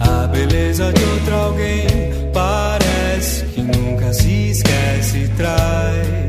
a beleza de outro alguém. Parece que nunca se esquece e traz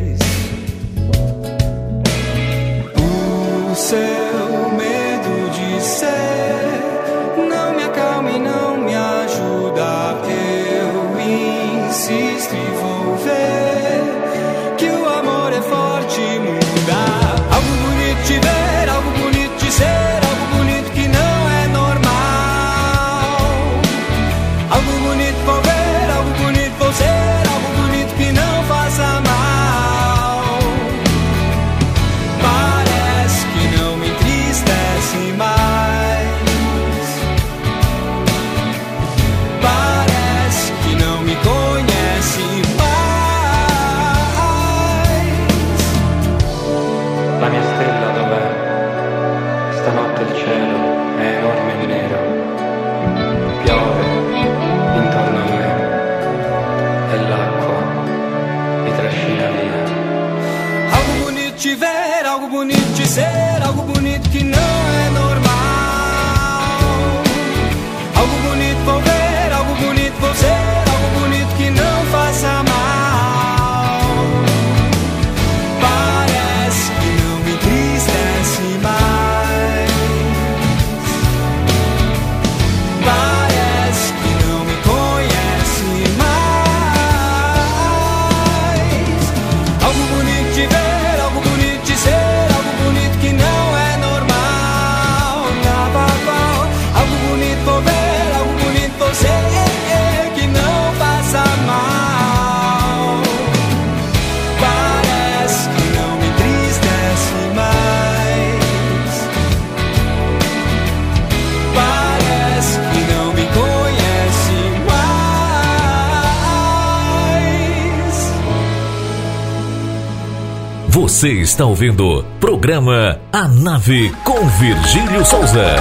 está ouvindo programa A Nave com Virgílio Souza.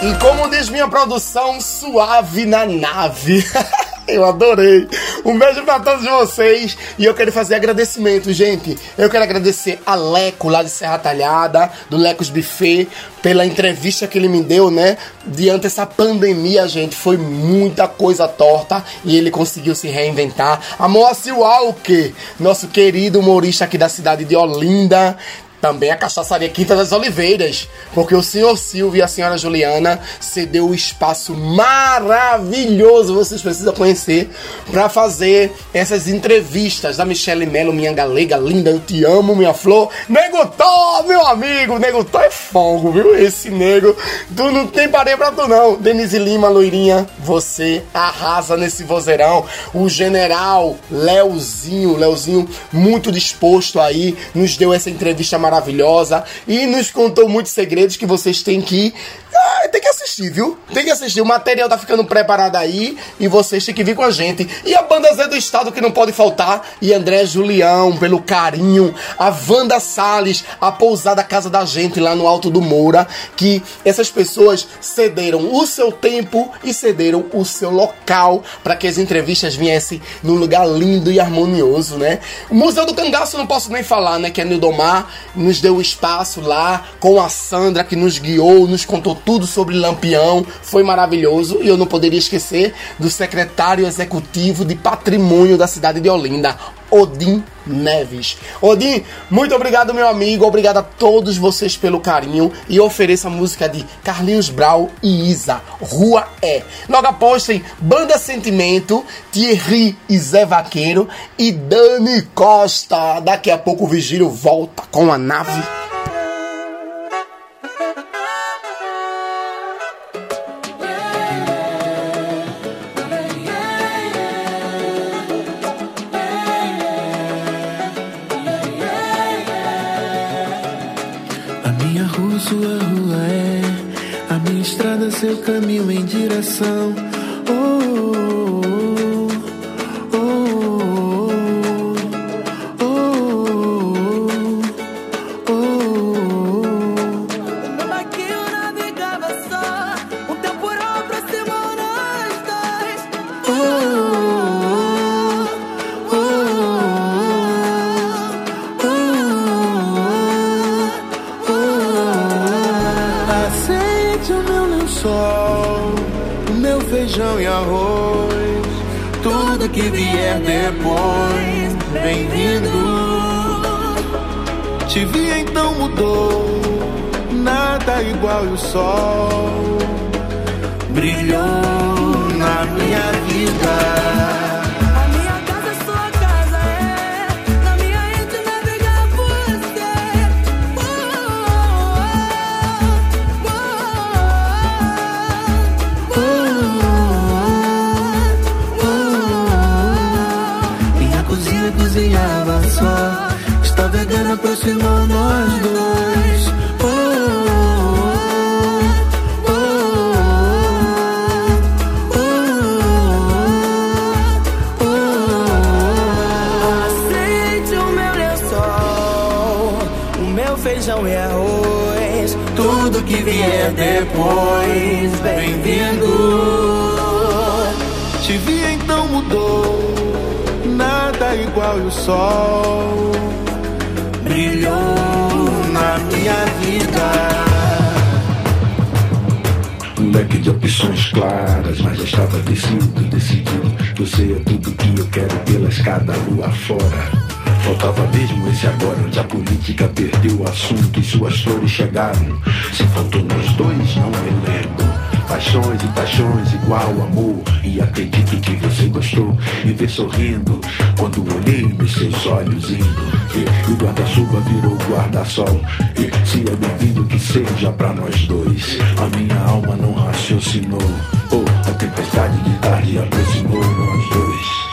E como diz minha produção, suave na nave. Eu adorei. Um beijo pra todos vocês. E eu quero fazer agradecimento, gente. Eu quero agradecer a Leco, lá de Serra Talhada, do Lecos Buffet, pela entrevista que ele me deu, né? Diante dessa pandemia, gente, foi muita coisa torta e ele conseguiu se reinventar. A Moacir Walker, nosso querido humorista aqui da cidade de Olinda, também a Cachaçaria Quinta das Oliveiras, porque o senhor Silvio e a senhora Juliana cedeu o espaço maravilhoso, vocês precisam conhecer, para fazer essas entrevistas da Michelle Mello, minha galega linda, eu te amo, minha flor. Nego Tó, meu amigo, Nego Tó é fogo, viu? Esse nego, tu não tem parede pra tu não. Denise Lima, loirinha, você arrasa nesse vozeirão. O general Leozinho, Leozinho muito disposto aí, nos deu essa entrevista maravilhosa maravilhosa. E nos contou muitos segredos que vocês têm que ah, tem que assistir, viu? Tem que assistir. O material tá ficando preparado aí e vocês têm que vir com a gente. E a banda Zé do Estado que não pode faltar. E André Julião, pelo carinho. A Wanda Salles, a pousada Casa da Gente lá no Alto do Moura. Que essas pessoas cederam o seu tempo e cederam o seu local para que as entrevistas viessem num lugar lindo e harmonioso, né? O Museu do Cangaço não posso nem falar, né? Que é Nildomar nos deu espaço lá com a Sandra que nos guiou, nos contou tudo sobre Lampião, foi maravilhoso e eu não poderia esquecer do secretário executivo de patrimônio da cidade de Olinda, Odin Neves. Odin, muito obrigado, meu amigo. Obrigado a todos vocês pelo carinho. E ofereço a música de Carlinhos Brau e Isa, Rua É. Logo após tem Banda Sentimento, Thierry e Zé Vaqueiro e Dani Costa. Daqui a pouco o Vigílio volta com a nave. Caminho em direção. Meu lençol, o meu feijão e arroz, tudo que vier depois, bem-vindo. Te vi então mudou, nada igual e o sol brilhou na minha vida. Aproximou nós dois. Aceite o meu lençol, o meu feijão e arroz. Tudo que vier depois, bem-vindo. Te vi então mudou, nada igual e o sol minha vida. Um leque de opções claras, mas já estava decidido, decidido. Você é tudo que eu quero pela escada rua fora. Faltava mesmo esse agora, onde a política perdeu o assunto e suas flores chegaram. Se faltou nós dois, não me lembro. Paixões e paixões igual amor E acredito que você gostou Me ver sorrindo Quando olhei nos seus olhos indo E o guarda-chuva virou guarda-sol. E se é bem-vindo que seja pra nós dois A minha alma não raciocinou. Oh, a tempestade de tarde aproximou nós dois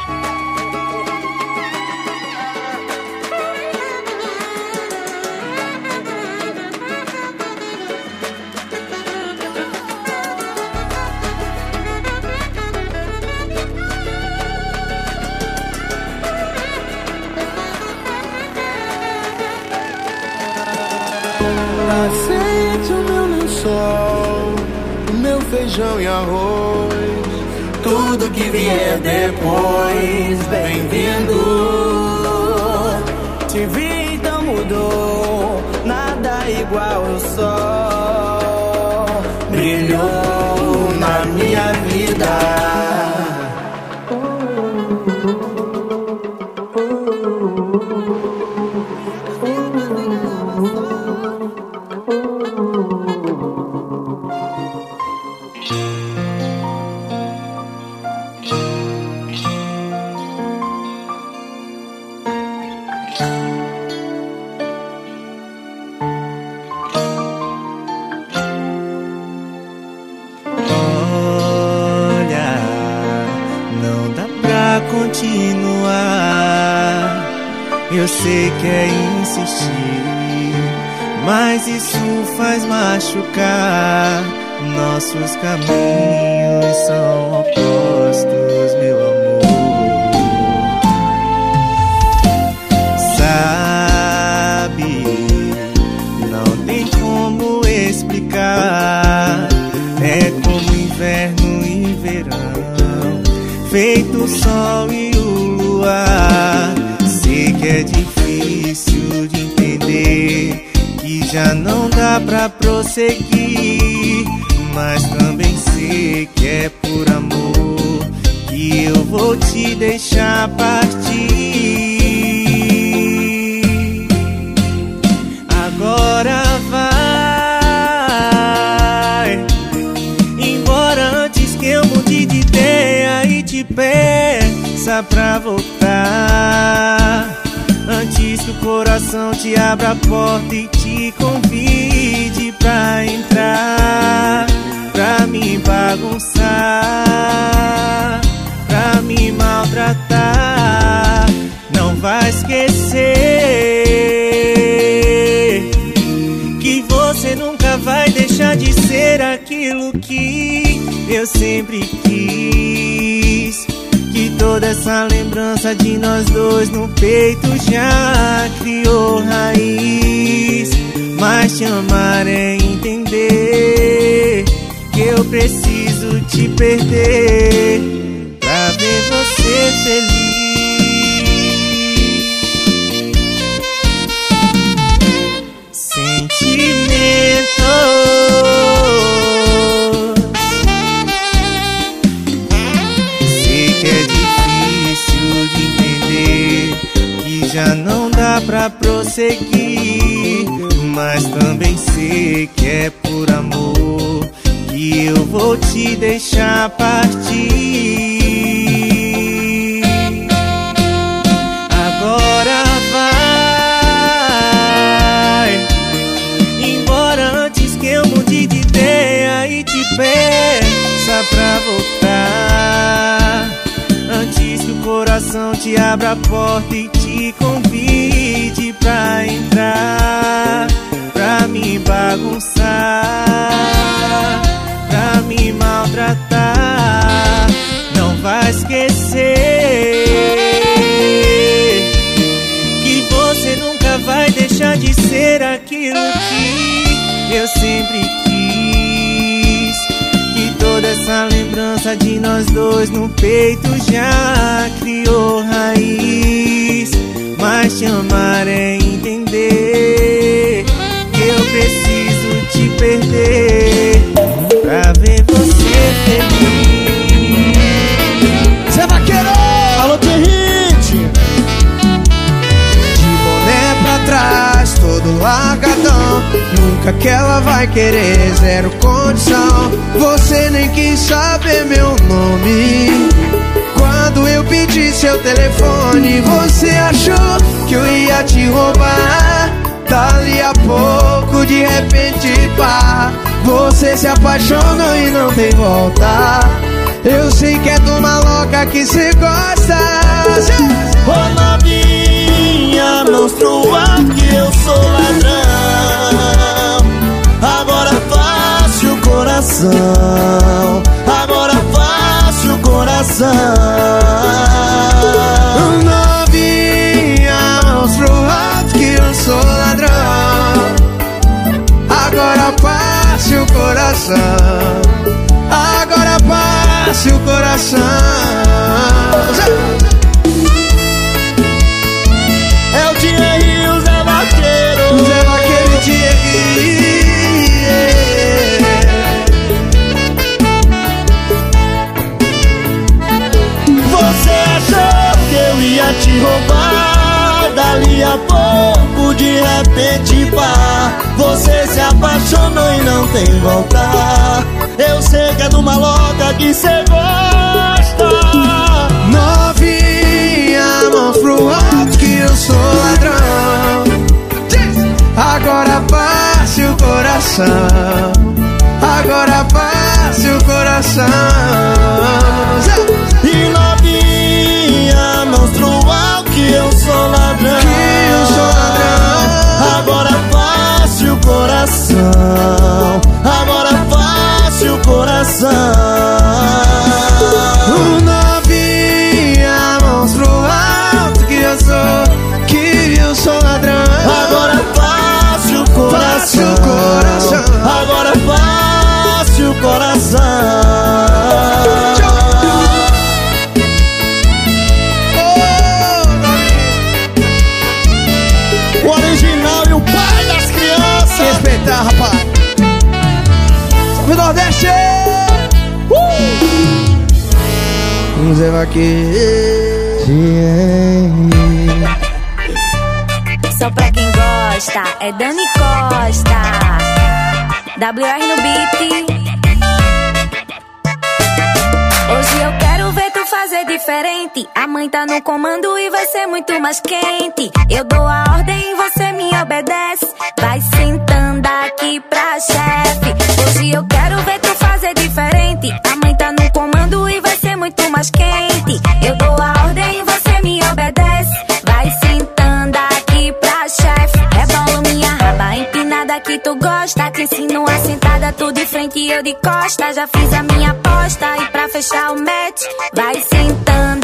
feijão e arroz. Tudo que vier depois, bem-vindo. Te vi, então mudou. Nada igual o sol. Brilhou na minha vida. Feito o sol e o luar. Sei que é difícil de entender que já não dá pra prosseguir, mas também sei que é por amor que eu vou te deixar partir. Agora te peça pra voltar. Antes que o coração te abra a porta e te convide pra entrar, pra me bagunçar, pra me maltratar. Não vai esquecer que você nunca vai deixar de ser aquilo que eu sempre quis. Toda essa lembrança de nós dois no peito já criou raiz. Mas te amar é entender que eu preciso te perder pra ver você feliz. Pra prosseguir, mas também sei que é por amor que eu vou te deixar partir. Agora vai embora antes que eu mude de ideia e te peça pra voltar. Antes que o coração te abra a porta e te convide pra entrar, pra me bagunçar, pra me maltratar. Não vai esquecer que você nunca vai deixar de ser aquilo que eu sempre quis. Essa lembrança de nós dois no peito já criou raiz. Mas te amar é entender que eu preciso te perder pra ver você feliz. Zé Vaqueiro! Alô, Territe! De boné pra trás, todo largadão. Nunca que ela vai querer, zero condição. Você nem quis saber meu nome. Quando eu pedi seu telefone, você achou que eu ia te roubar. Dali a pouco, de repente, pá. Você se apaixonou e não tem volta. Eu sei que é uma louca que cê gosta. Ô novinha, monstrua que eu sou ladrão. Agora Amor é o coração. Nove anos pro rato que eu sou ladrão. Agora passe o coração. Agora passe o coração. ali a pouco, de repente pá, você se apaixonou e não tem volta. Eu sei que é de uma loca que cê gosta. Novinha, mão pro alto que eu sou ladrão. Agora passe o coração. Agora passe o coração. coração, é faça o coração. Só pra quem gosta, é Dani Costa. WR no beat. Hoje eu quero ver tu fazer diferente. A mãe tá no comando e vai ser muito mais quente. Eu dou a ordem e você me obedece. mais quente. Eu dou a ordem e você me obedece. Vai sentando aqui pra chefe. Rebolo minha raba empinada que tu gosta. Te ensino a sentada, tu de frente e eu de costa. Já fiz a minha aposta e pra fechar o match, vai sentando.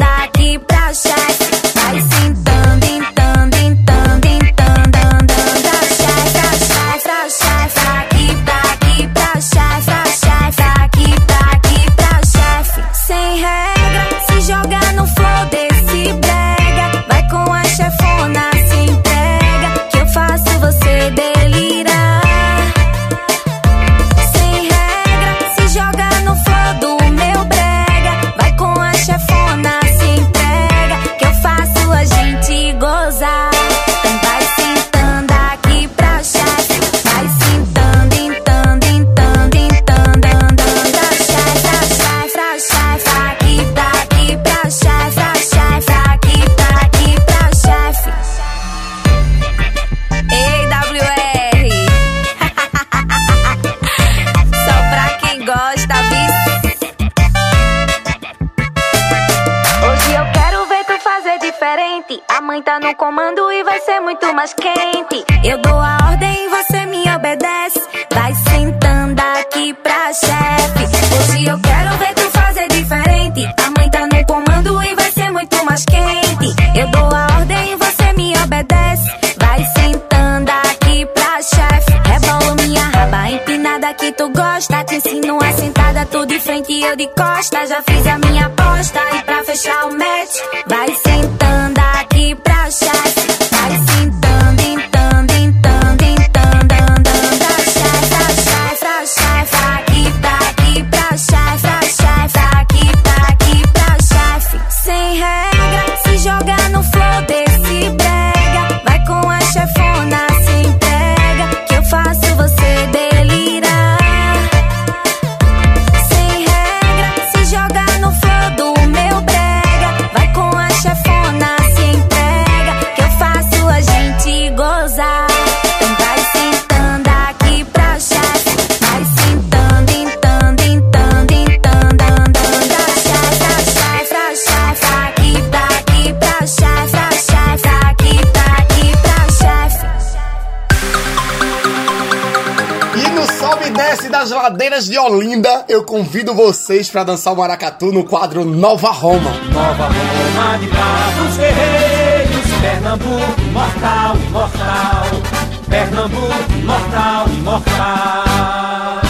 eu de costa já fiz a minha aposta. E pra fechar o match vai De Olinda, eu convido vocês para dançar o maracatu no quadro Nova Roma. Nova Roma de bravos guerreiros, Pernambuco imortal, imortal, Pernambuco imortal, imortal.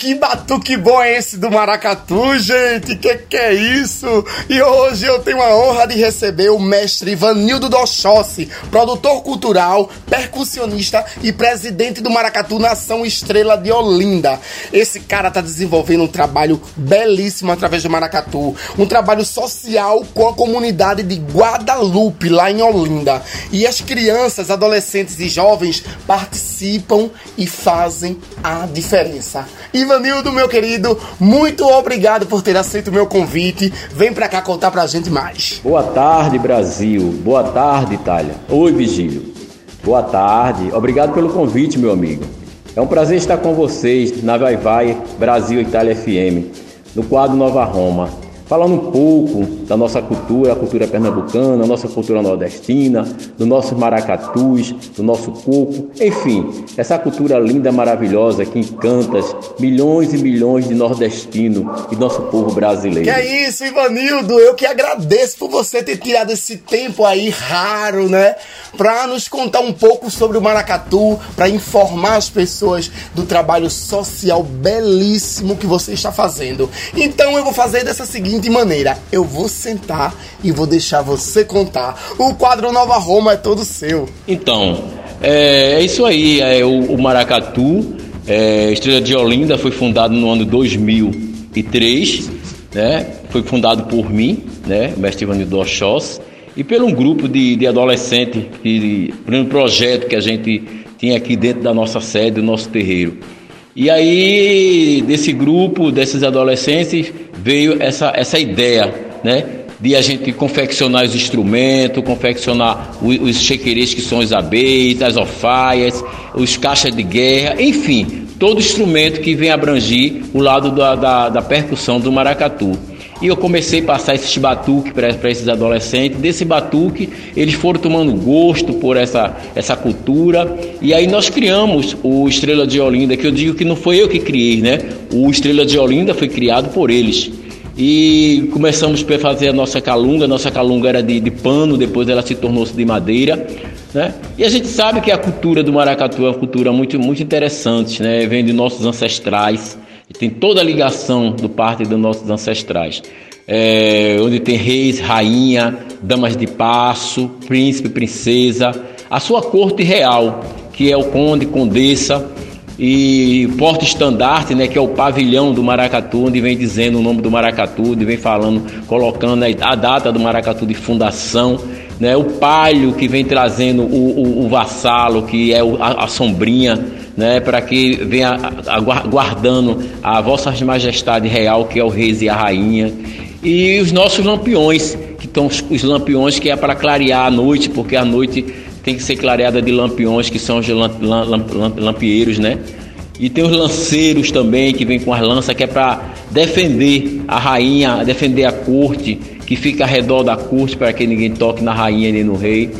Que batuque bom é esse do Maracatu, gente? Que que é isso? E hoje eu tenho a honra de receber o mestre Ivanildo Dochossi, produtor cultural, percussionista e presidente do Maracatu Nação Estrela de Olinda. Esse cara tá desenvolvendo um trabalho belíssimo através do Maracatu, um trabalho social com a comunidade de Guadalupe, lá em Olinda. E as crianças, adolescentes e jovens participam e fazem a diferença. Ivanildo, meu querido, muito obrigado por ter aceito o meu convite. Vem pra cá contar pra gente mais. Boa tarde, Brasil. Boa tarde, Itália. Oi, Vigílio. Boa tarde. Obrigado pelo convite, meu amigo. É um prazer estar com vocês na Vai Vai Brasil Itália FM, no quadro Nova Roma, falando um pouco da nossa cultura, a cultura pernambucana, a nossa cultura nordestina, do nosso maracatus, do nosso coco, enfim, essa cultura linda, maravilhosa que encanta milhões e milhões de nordestinos e nosso povo brasileiro. Que é isso, Ivanildo. Eu que agradeço por você ter tirado esse tempo aí raro, né? Pra nos contar um pouco sobre o maracatu, pra informar as pessoas do trabalho social belíssimo que você está fazendo. Então eu vou fazer dessa seguinte maneira: eu vou sentar e vou deixar você contar. O quadro Nova Roma é todo seu. Então, é, é isso aí. É, o, o Maracatu, é, Estrela de Olinda, foi fundado no ano 2003, né? Foi fundado por mim, né? Mestre Ivanildo Oxós, e por um grupo de, de adolescentes, por um projeto que a gente tinha aqui dentro da nossa sede, do nosso terreiro. E aí, desse grupo, desses adolescentes, veio essa, essa ideia, né? De a gente confeccionar os instrumentos, confeccionar os, chequeires que são os abês, as ofaias, os caixas de guerra, enfim, todo instrumento que vem abrangir o lado da, da, da percussão do maracatu. E eu comecei a passar esses batuque para esses adolescentes. Desse batuque, eles foram tomando gosto por essa, essa cultura. E aí nós criamos o Estrela de Olinda, que eu digo que não foi eu que criei, né? O Estrela de Olinda foi criado por eles. E começamos a fazer a nossa calunga. Nossa calunga era de, de pano, depois ela se tornou-se de madeira. Né? E a gente sabe que a cultura do maracatu é uma cultura muito, muito interessante, né? vem de nossos ancestrais, tem toda a ligação do parte dos nossos ancestrais. É, onde tem reis, rainha, damas de passo, príncipe, princesa, a sua corte real, que é o conde, condessa, e porta-estandarte, né, que é o pavilhão do Maracatu, onde vem dizendo o nome do Maracatu, onde vem falando, colocando a data do Maracatu de fundação, né, o palio que vem trazendo o, o, o vassalo, que é a, a, sombrinha, né, para que venha guardando a vossa majestade real, que é o rei e a rainha, e os nossos lampiões, que estão os lampiões que é para clarear a noite, porque a noite tem que ser clareada de lampiões, que são os lamp, lamp, lamp, lampieiros, né? E tem os lanceiros também, que vem com as lanças, que é para defender a rainha, defender a corte, que fica ao redor da corte, para que ninguém toque na rainha nem no rei.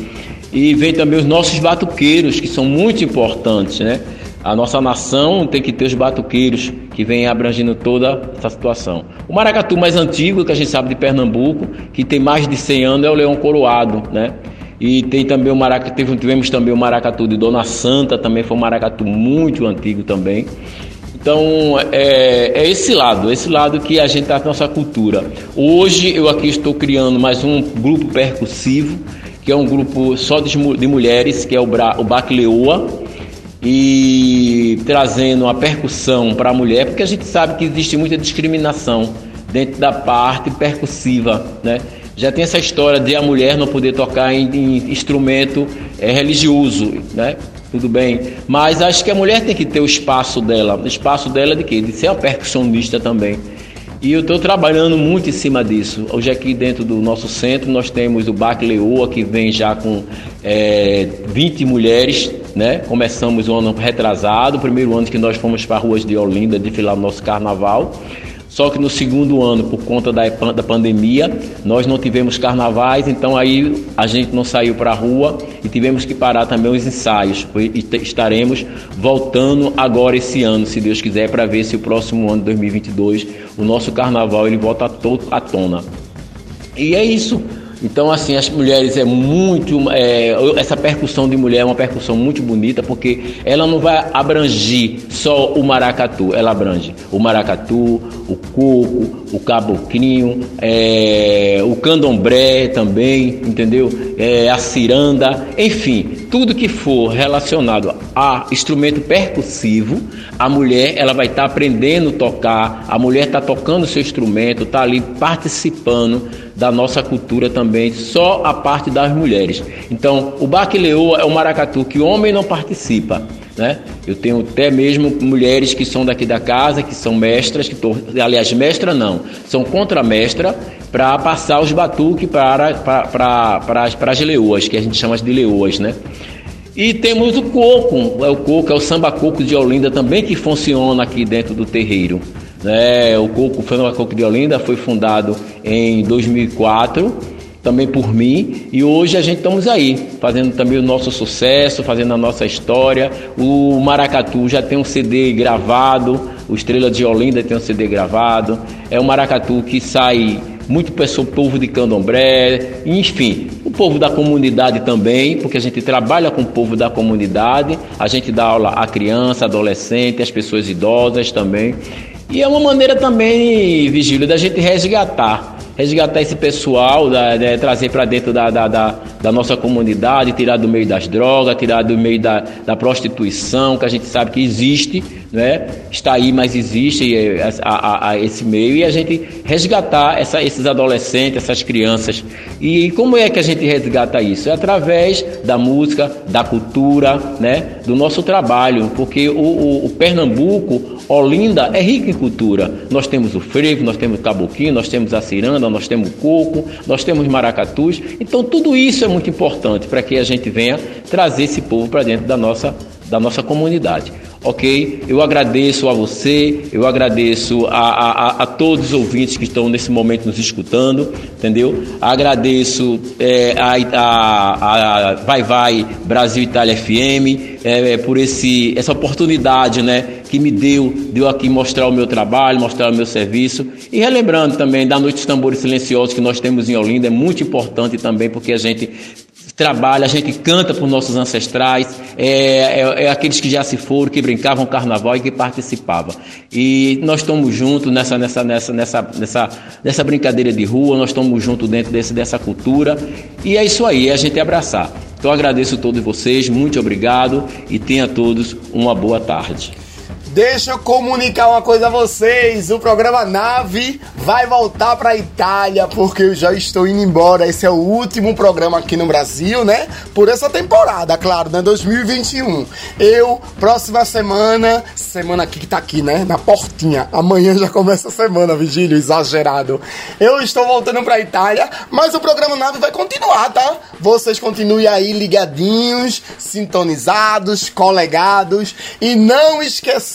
E vem também os nossos batuqueiros, que são muito importantes, né? A nossa nação tem que ter os batuqueiros, que vem abrangendo toda essa situação. O maracatu mais antigo, que a gente sabe de Pernambuco, que tem mais de 100 anos, é o leão coroado, né? E tem também o maracatu, tivemos também o maracatu de Dona Santa, também foi um maracatu muito antigo também. Então é, é esse lado, esse lado que a gente está nossa cultura. Hoje eu aqui estou criando mais um grupo percussivo, que é um grupo só de, de mulheres, que é o, Bra, o Bacleoa, e trazendo a percussão para a mulher, porque a gente sabe que existe muita discriminação dentro da parte percussiva, né? Já tem essa história de a mulher não poder tocar em, em instrumento é, religioso, né? Tudo bem, mas acho que a mulher tem que ter o espaço dela. O espaço dela de quê? De ser uma percussionista também. E eu estou trabalhando muito em cima disso. Hoje aqui dentro do nosso centro nós temos o Bac Leoa, que vem já com é, 20 mulheres, né? Começamos o ano retrasado, o primeiro ano que nós fomos para ruas de Olinda desfilar o nosso carnaval. Só que no segundo ano, por conta da, da pandemia, nós não tivemos carnavais, então aí a gente não saiu para a rua e tivemos que parar também os ensaios. E estaremos voltando agora esse ano, se Deus quiser, para ver se o próximo ano, 2022, o nosso carnaval ele volta todo à tona. E é isso. Então, assim, as mulheres é muito. é, essa percussão de mulher é uma percussão muito bonita, porque ela não vai abranger só o maracatu, ela abrange o maracatu, o coco, o caboclinho, é, o candomblé também, entendeu? É, a ciranda, enfim, tudo que for relacionado a instrumento percussivo, a mulher ela vai estar aprendendo a tocar, a mulher está tocando seu instrumento, está ali participando da nossa cultura também, só a parte das mulheres. Então, o baque leoa é o maracatu que o homem não participa. Né? Eu tenho até mesmo mulheres que são daqui da casa, que são mestras, que tô, aliás, mestra não, são contramestra para passar os batuques para, para, para, para, as, para as leoas, que a gente chama de leoas, né? E temos o coco, é o coco, é o samba coco de Olinda também que funciona aqui dentro do terreiro. Né? O coco, o samba coco de Olinda foi fundado em 2004, também por mim, e hoje a gente estamos aí, fazendo também o nosso sucesso, fazendo a nossa história. O Maracatu já tem um CD gravado, o Estrela de Olinda tem um CD gravado. É um maracatu que sai muito pessoal, povo de candomblé, enfim, o povo da comunidade também, porque a gente trabalha com o povo da comunidade, a gente dá aula a criança, adolescente, as pessoas idosas também. E é uma maneira também, Vigílio, da gente resgatar. Resgatar esse pessoal, da- né, trazer para dentro da, da, nossa comunidade, tirar do meio das drogas, tirar do meio da prostituição, que a gente sabe que existe, né? está aí, mas existe eh, a, a- a esse meio, e a gente resgatar essa- esses adolescentes, essas crianças. E como é que a gente resgata isso? É através da música, da cultura, né? do nosso trabalho, porque o, o- o Pernambuco, Olinda, é rico em cultura. Nós temos o frevo, nós temos o caboquinho, nós temos a ciranda, nós temos o coco, nós temos maracatus. Então tudo isso é muito importante para que a gente venha trazer esse povo para dentro da nossa, da nossa comunidade. Ok? Eu agradeço a você, eu agradeço a, a, a- todos os ouvintes que estão nesse momento nos escutando, entendeu? Agradeço é, a, a, a Vai Vai Brasil Itália FM é, é, por esse, essa oportunidade né, que me deu de eu aqui mostrar o meu trabalho, mostrar o meu serviço. E relembrando também da Noite dos Tambores Silenciosos que nós temos em Olinda, é muito importante também porque a gente trabalha, a gente canta por nossos ancestrais, é, é- é aqueles que já se foram, que brincavam carnaval e que participavam. E nós estamos juntos nessa, nessa, nessa, nessa, nessa, nessa brincadeira de rua, nós estamos juntos dentro desse, dessa cultura. E é isso aí, é a gente abraçar. Então agradeço a todos vocês, muito obrigado e tenha todos uma boa tarde. Deixa eu comunicar uma coisa a vocês. O programa Nave vai voltar pra Itália, porque eu já estou indo embora. Esse é o último programa aqui no Brasil, né? Por essa temporada, claro, né? 2021. Eu, próxima semana, semana aqui que tá aqui, né? Na portinha. Amanhã já começa a semana, Vigílio, exagerado. Eu estou voltando pra Itália, mas o programa Nave vai continuar, tá? Vocês continuem aí ligadinhos, sintonizados, colegados e não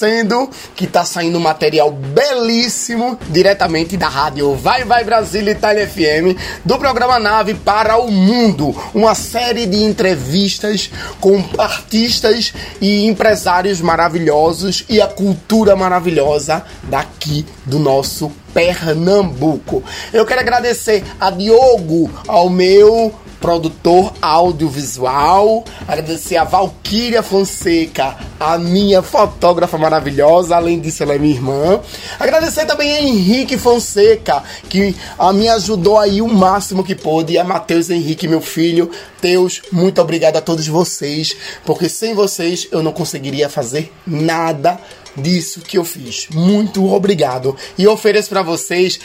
esquecendo que tá saindo material belíssimo diretamente da rádio Vai Vai Brasil Itália FM do programa Nave para o Mundo, uma série de entrevistas com artistas e empresários maravilhosos e a cultura maravilhosa daqui do nosso Pernambuco. Eu quero agradecer a Diogo, ao meu produtor audiovisual, agradecer a Valquíria Fonseca, a minha fotógrafa maravilhosa, além disso ela é minha irmã. Agradecer também a Henrique Fonseca, que a me ajudou aí o máximo que pôde, e a Matheus Henrique, meu filho. Deus, muito obrigado a todos vocês, porque sem vocês eu não conseguiria fazer nada disso que eu fiz. Muito obrigado. E ofereço pra vocês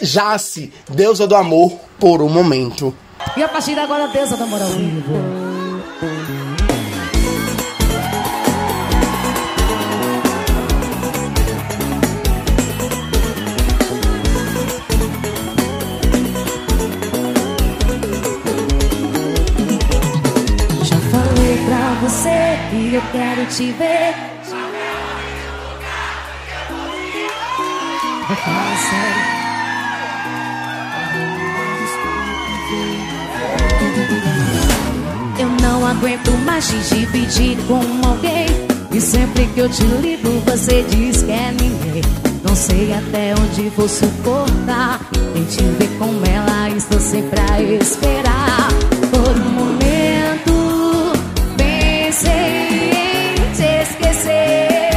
Jace, deusa do amor, por um momento. E a partir de agora, ao vivo. Já falei pra você que eu quero te ver. Vou falar Eu não aguento mais te dividir com alguém. E sempre que eu te ligo, você diz que é ninguém. Não sei até onde vou suportar em te ver com ela, estou sempre a esperar. Por um momento, pensei em te esquecer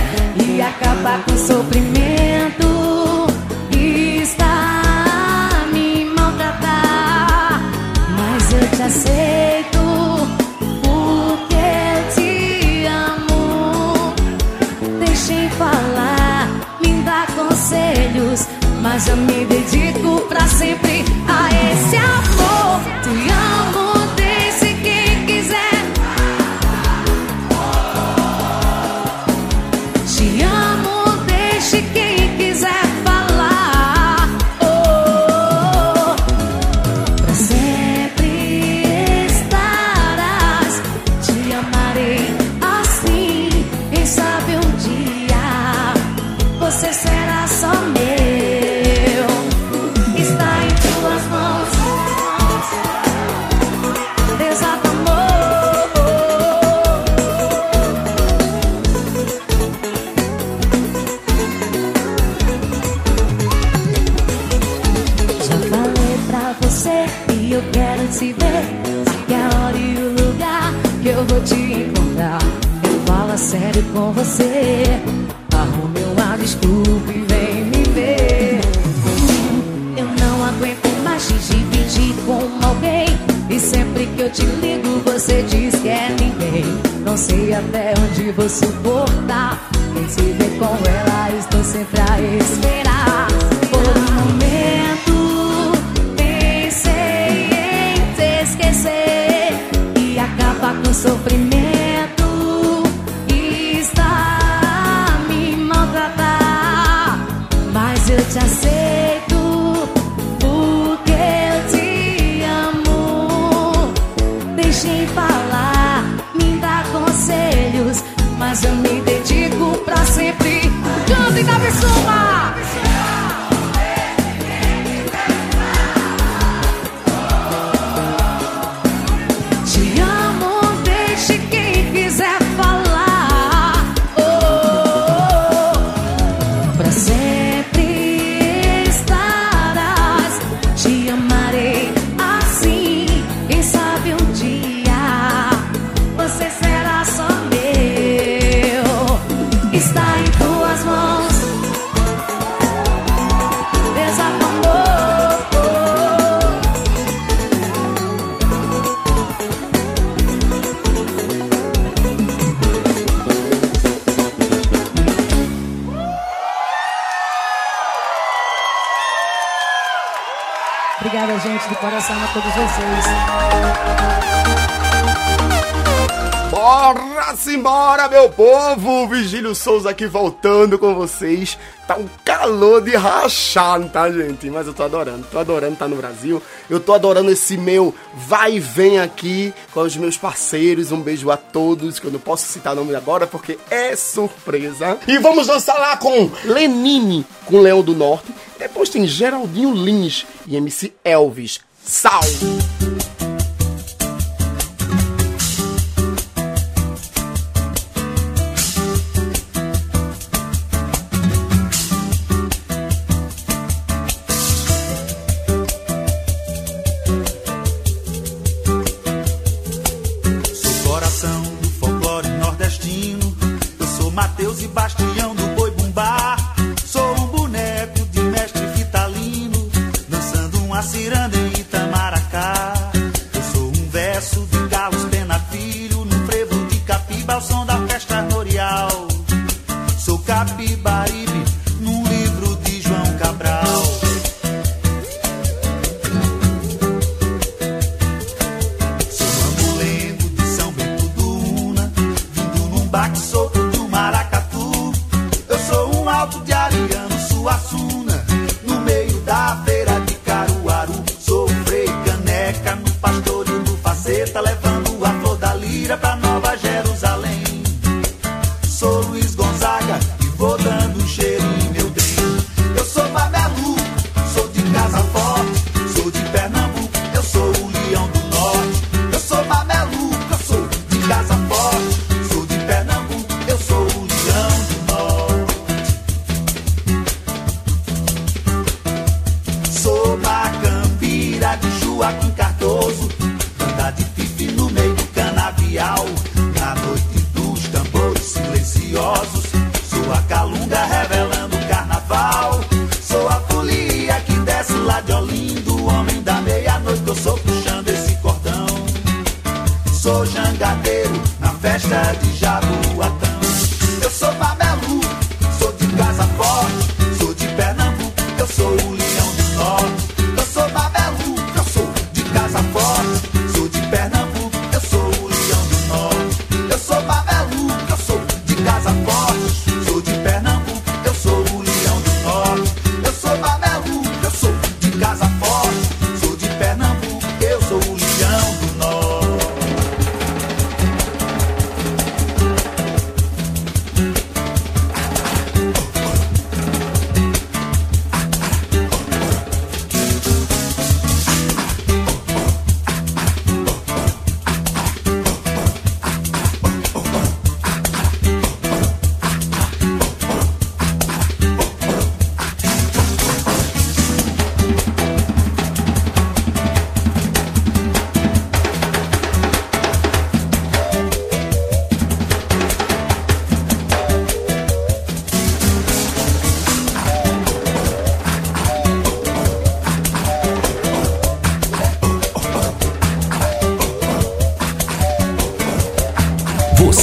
e acabar com o sofrimento. Eu me dedico pra sempre aqui voltando com vocês. Tá um calor de rachar, tá, gente? Mas eu tô adorando, tô adorando estar no Brasil. Eu tô adorando esse meu vai e vem aqui com os meus parceiros. Um beijo a todos, que eu não posso citar nome agora porque é surpresa. E vamos dançar lá com Lenine, com Leão do Norte. Depois tem Geraldinho Lins e MC Elvis. Sal!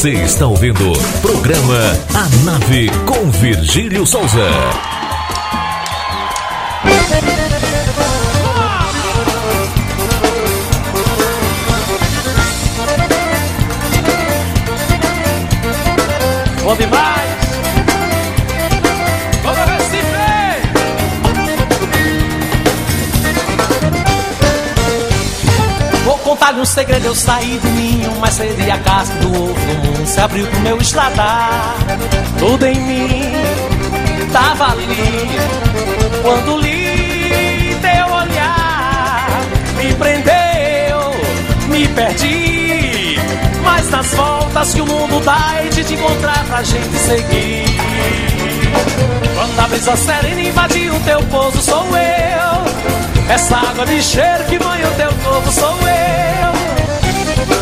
Você está ouvindo programa A Nave com Virgílio Souza. Bom demais! Contar-lhe um segredo, eu saí do ninho, mas e a casca do do mundo se abriu pro meu estradar. Tudo em mim tava ali, quando li teu olhar, me prendeu, me perdi, mas nas voltas que o mundo dá e de te encontrar pra gente seguir. Quando a brisa serena invadiu teu pouso, sou eu. Essa água de cheiro que banha o teu corpo, sou eu.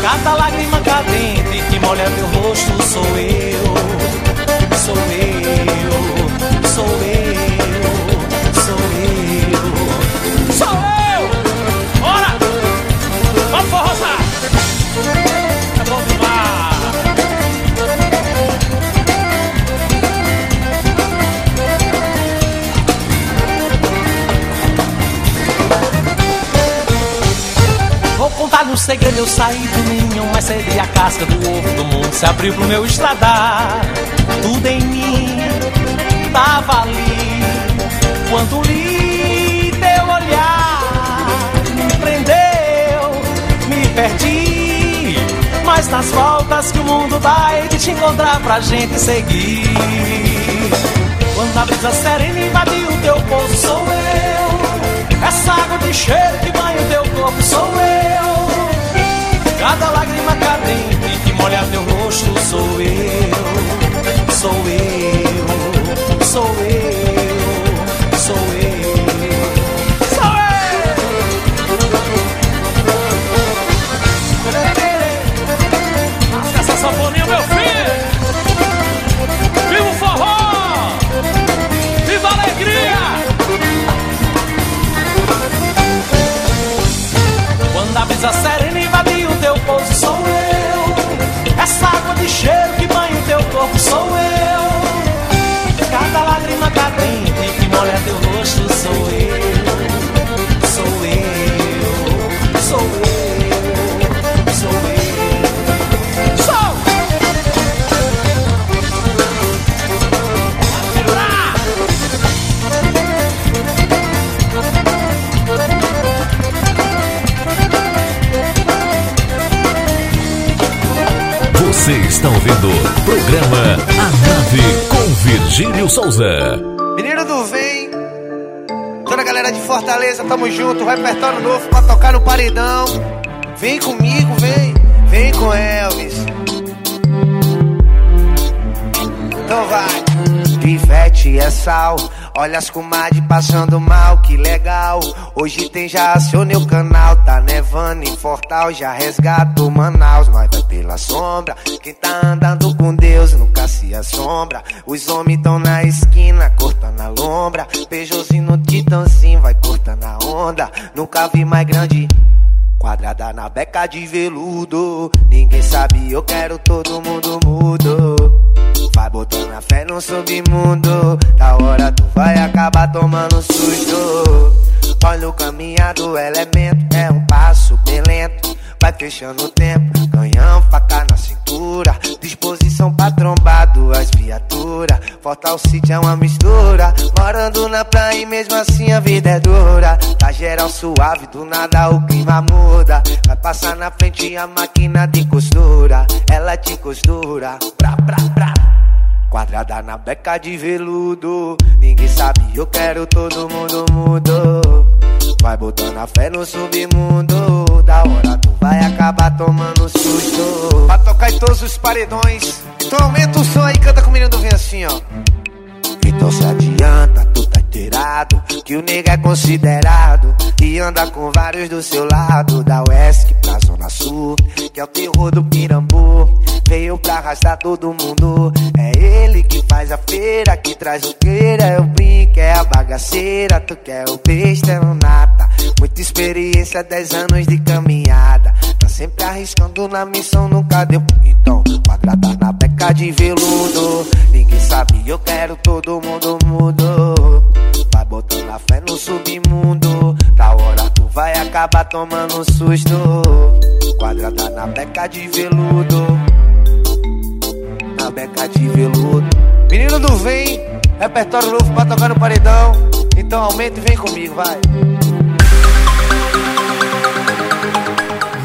Cada lágrima cadente que molha teu rosto, sou eu. Sou eu, Um segredo, eu saí do ninho, mas cedi a casca do ovo do mundo se abriu pro meu estradar. Tudo em mim tava ali, quando li teu olhar, me prendeu, me perdi. Mas nas voltas que o mundo dá, hei de te encontrar pra gente seguir. Quando a brisa serena invadiu o teu pouso, sou eu. Essa água de cheiro que banha o teu corpo, sou eu. Cada lágrima cadente que molha teu rosto, sou eu. Sou eu, sou eu, sou eu. Sou eu! Essa sanfoninha, meu filho! Viva forró! Viva a alegria! Quando a brisa serena Cheiro que banha o teu corpo, sou eu. Cada lágrima cadente que molha teu rosto, sou eu. Está ouvindo programa A Nave com Virgílio Souza. Menino do Vem, toda a galera de Fortaleza, tamo junto, repertório novo pra tocar no paredão. Vem comigo, vem, vem com Elvis. Então vai. Pivete é sal, olha as comadres passando mal, que legal. Hoje tem já acionei o canal, tá nevando em Fortal, já resgato Manaus. Nós vai pela sombra, quem tá andando com Deus nunca se assombra. Os homens tão na esquina, cortando a lombra. Peugeotzinho no titãozinho, vai cortando a onda. Nunca vi mais grande. Quadrada na beca de veludo. Ninguém sabe, eu quero todo mundo mudo. Vai botando a fé no submundo. Da hora tu vai acabar tomando susto. Olha o caminhar do elemento, é um passo bem lento. Vai fechando o tempo, viaturas. Fortal City é uma mistura. Morando na praia e mesmo assim a vida é dura. Tá geral suave, do nada o clima muda. Vai passar na frente a máquina de costura. Ela te costura. Pra, pra, pra. Quadrada na beca de veludo. Ninguém sabe, eu quero todo mundo mudo. Vai botando a fé no submundo. Da hora tu vai acabar tomando susto. Pra tocar em todos os paredões. Então aumenta o som aí, canta com o menino do vem assim, ó. Então se adianta, tu tá Que o nega é considerado E anda com vários do seu lado Da Oeste pra Zona Sul Que é o terror do Pirambu Veio pra arrastar todo mundo É ele que faz a feira Que traz o queira, é o brinco É a bagaceira, tu quer o besta, é o nata Muita experiência, 10 anos de caminhada Tá sempre arriscando na missão, nunca deu. Então, quadrada na beca de veludo. Ninguém sabe, eu quero todo mundo mudo. Vai botando a fé no submundo. Da hora tu vai acabar tomando susto. Quadrada na beca de veludo. Na beca de veludo. Menino do Vem, repertório novo pra tocar no paredão. Então aumenta e vem comigo, vai.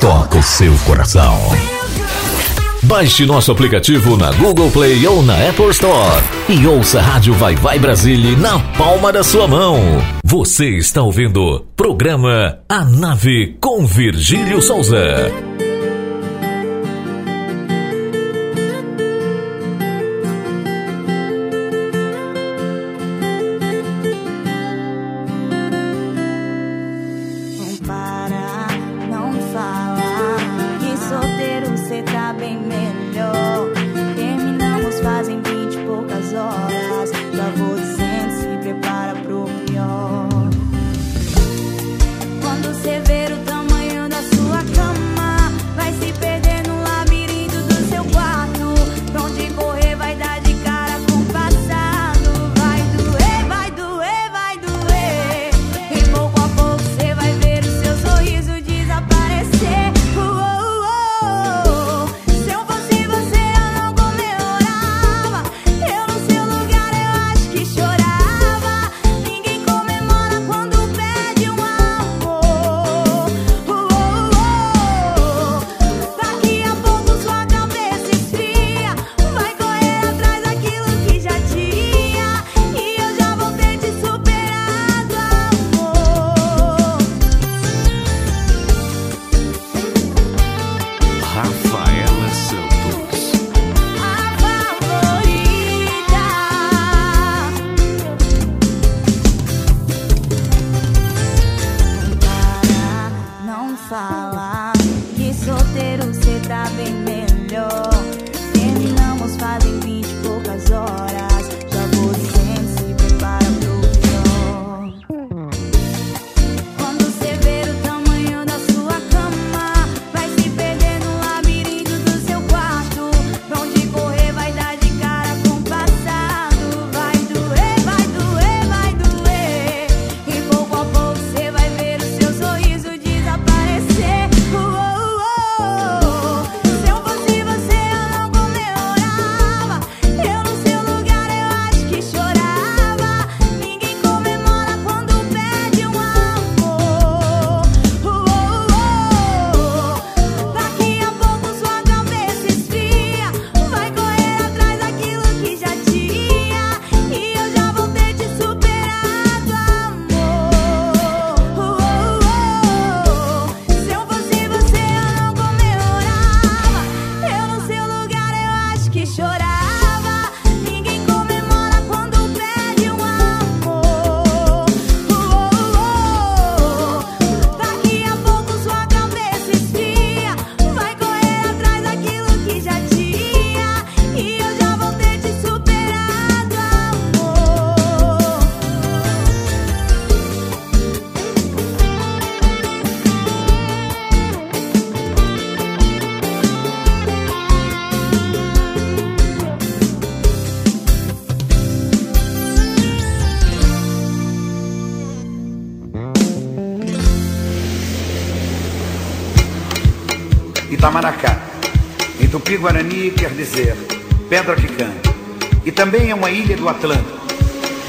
toca o seu coração. Baixe nosso aplicativo na Google Play ou na Apple Store e ouça a Rádio Vai Vai Brasília na palma da sua mão. Você está ouvindo programa A Nave com Virgílio Souza. Em Tupi-Guarani quer dizer pedra que canta. E também é uma ilha do Atlântico.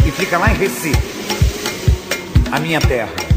E fica lá em Recife, a minha terra.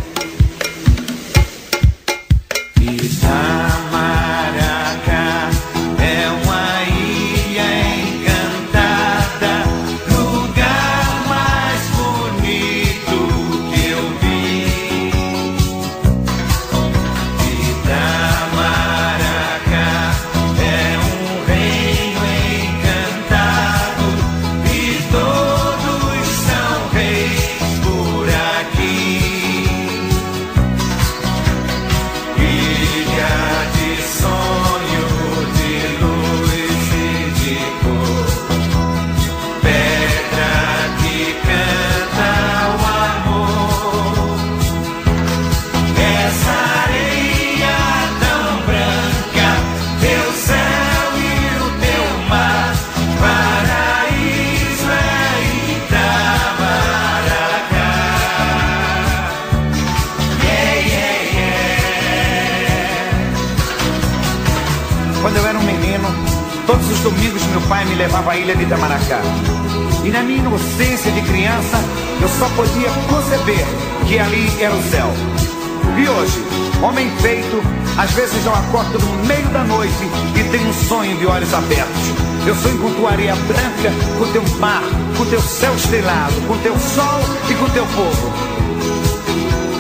Tua areia branca, com teu mar, com teu céu estrelado, com teu sol e com teu povo.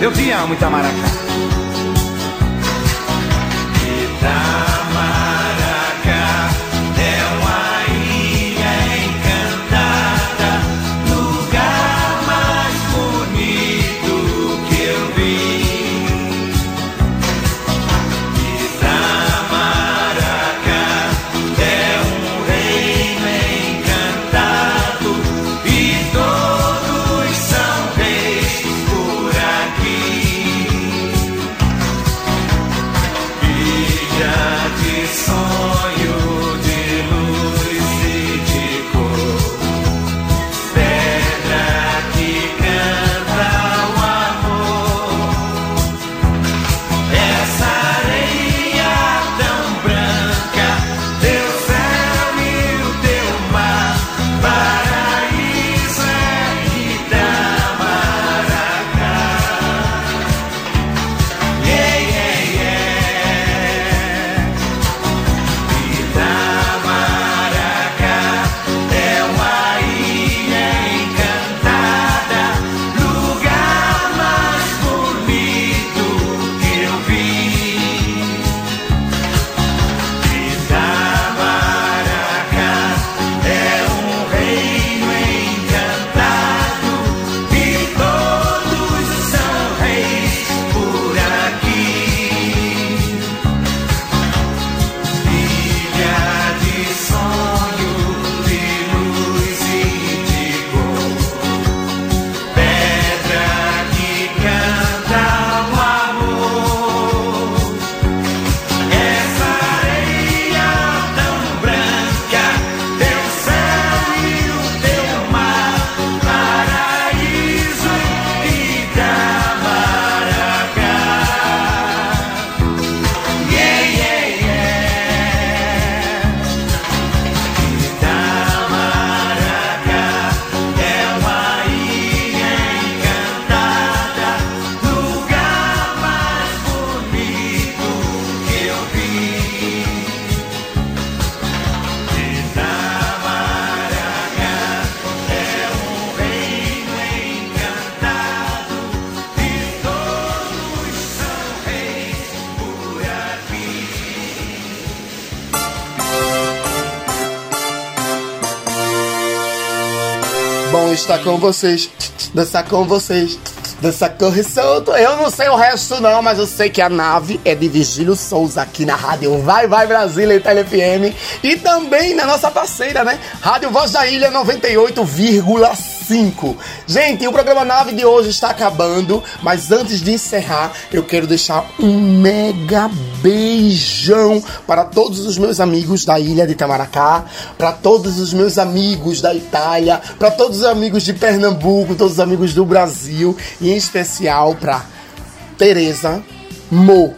Eu te amo, Itamaracá. Itamaracá vocês, dançar com vocês, dançar corre solto. Eu não sei o resto não, mas eu sei que a nave é de Vigílio Souza aqui na rádio Vai Vai Brasília e FM e também na nossa parceira, né? Rádio Voz da Ilha 98,5. Gente, o programa Nave de hoje está acabando, mas antes de encerrar, eu quero deixar um mega beijão para todos os meus amigos da ilha de Itamaracá, para todos os meus amigos da Itália, para todos os amigos de Pernambuco, todos os amigos do Brasil e em especial para Tereza, Mo,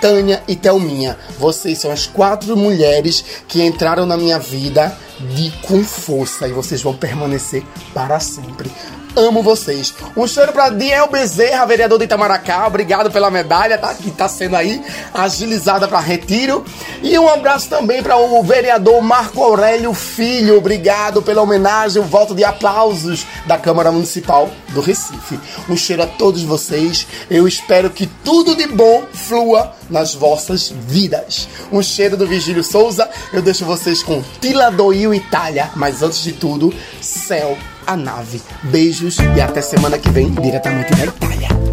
Tânia e Thelminha. Vocês são as quatro mulheres que entraram na minha vida de com força e vocês vão permanecer para sempre. Amo vocês. Um cheiro para Diel Bezerra, vereador de Itamaracá. Obrigado pela medalha, tá? Que tá sendo aí agilizada para retiro. E um abraço também para o vereador Marco Aurélio Filho. Obrigado pela homenagem, o voto de aplausos da Câmara Municipal do Recife. Um cheiro a todos vocês. Eu espero que tudo de bom flua nas vossas vidas. Um cheiro do Vigílio Souza. Eu deixo vocês com Tila Doil Itália. Mas antes de tudo, céu a nave. Beijos e até semana que vem, diretamente da Itália.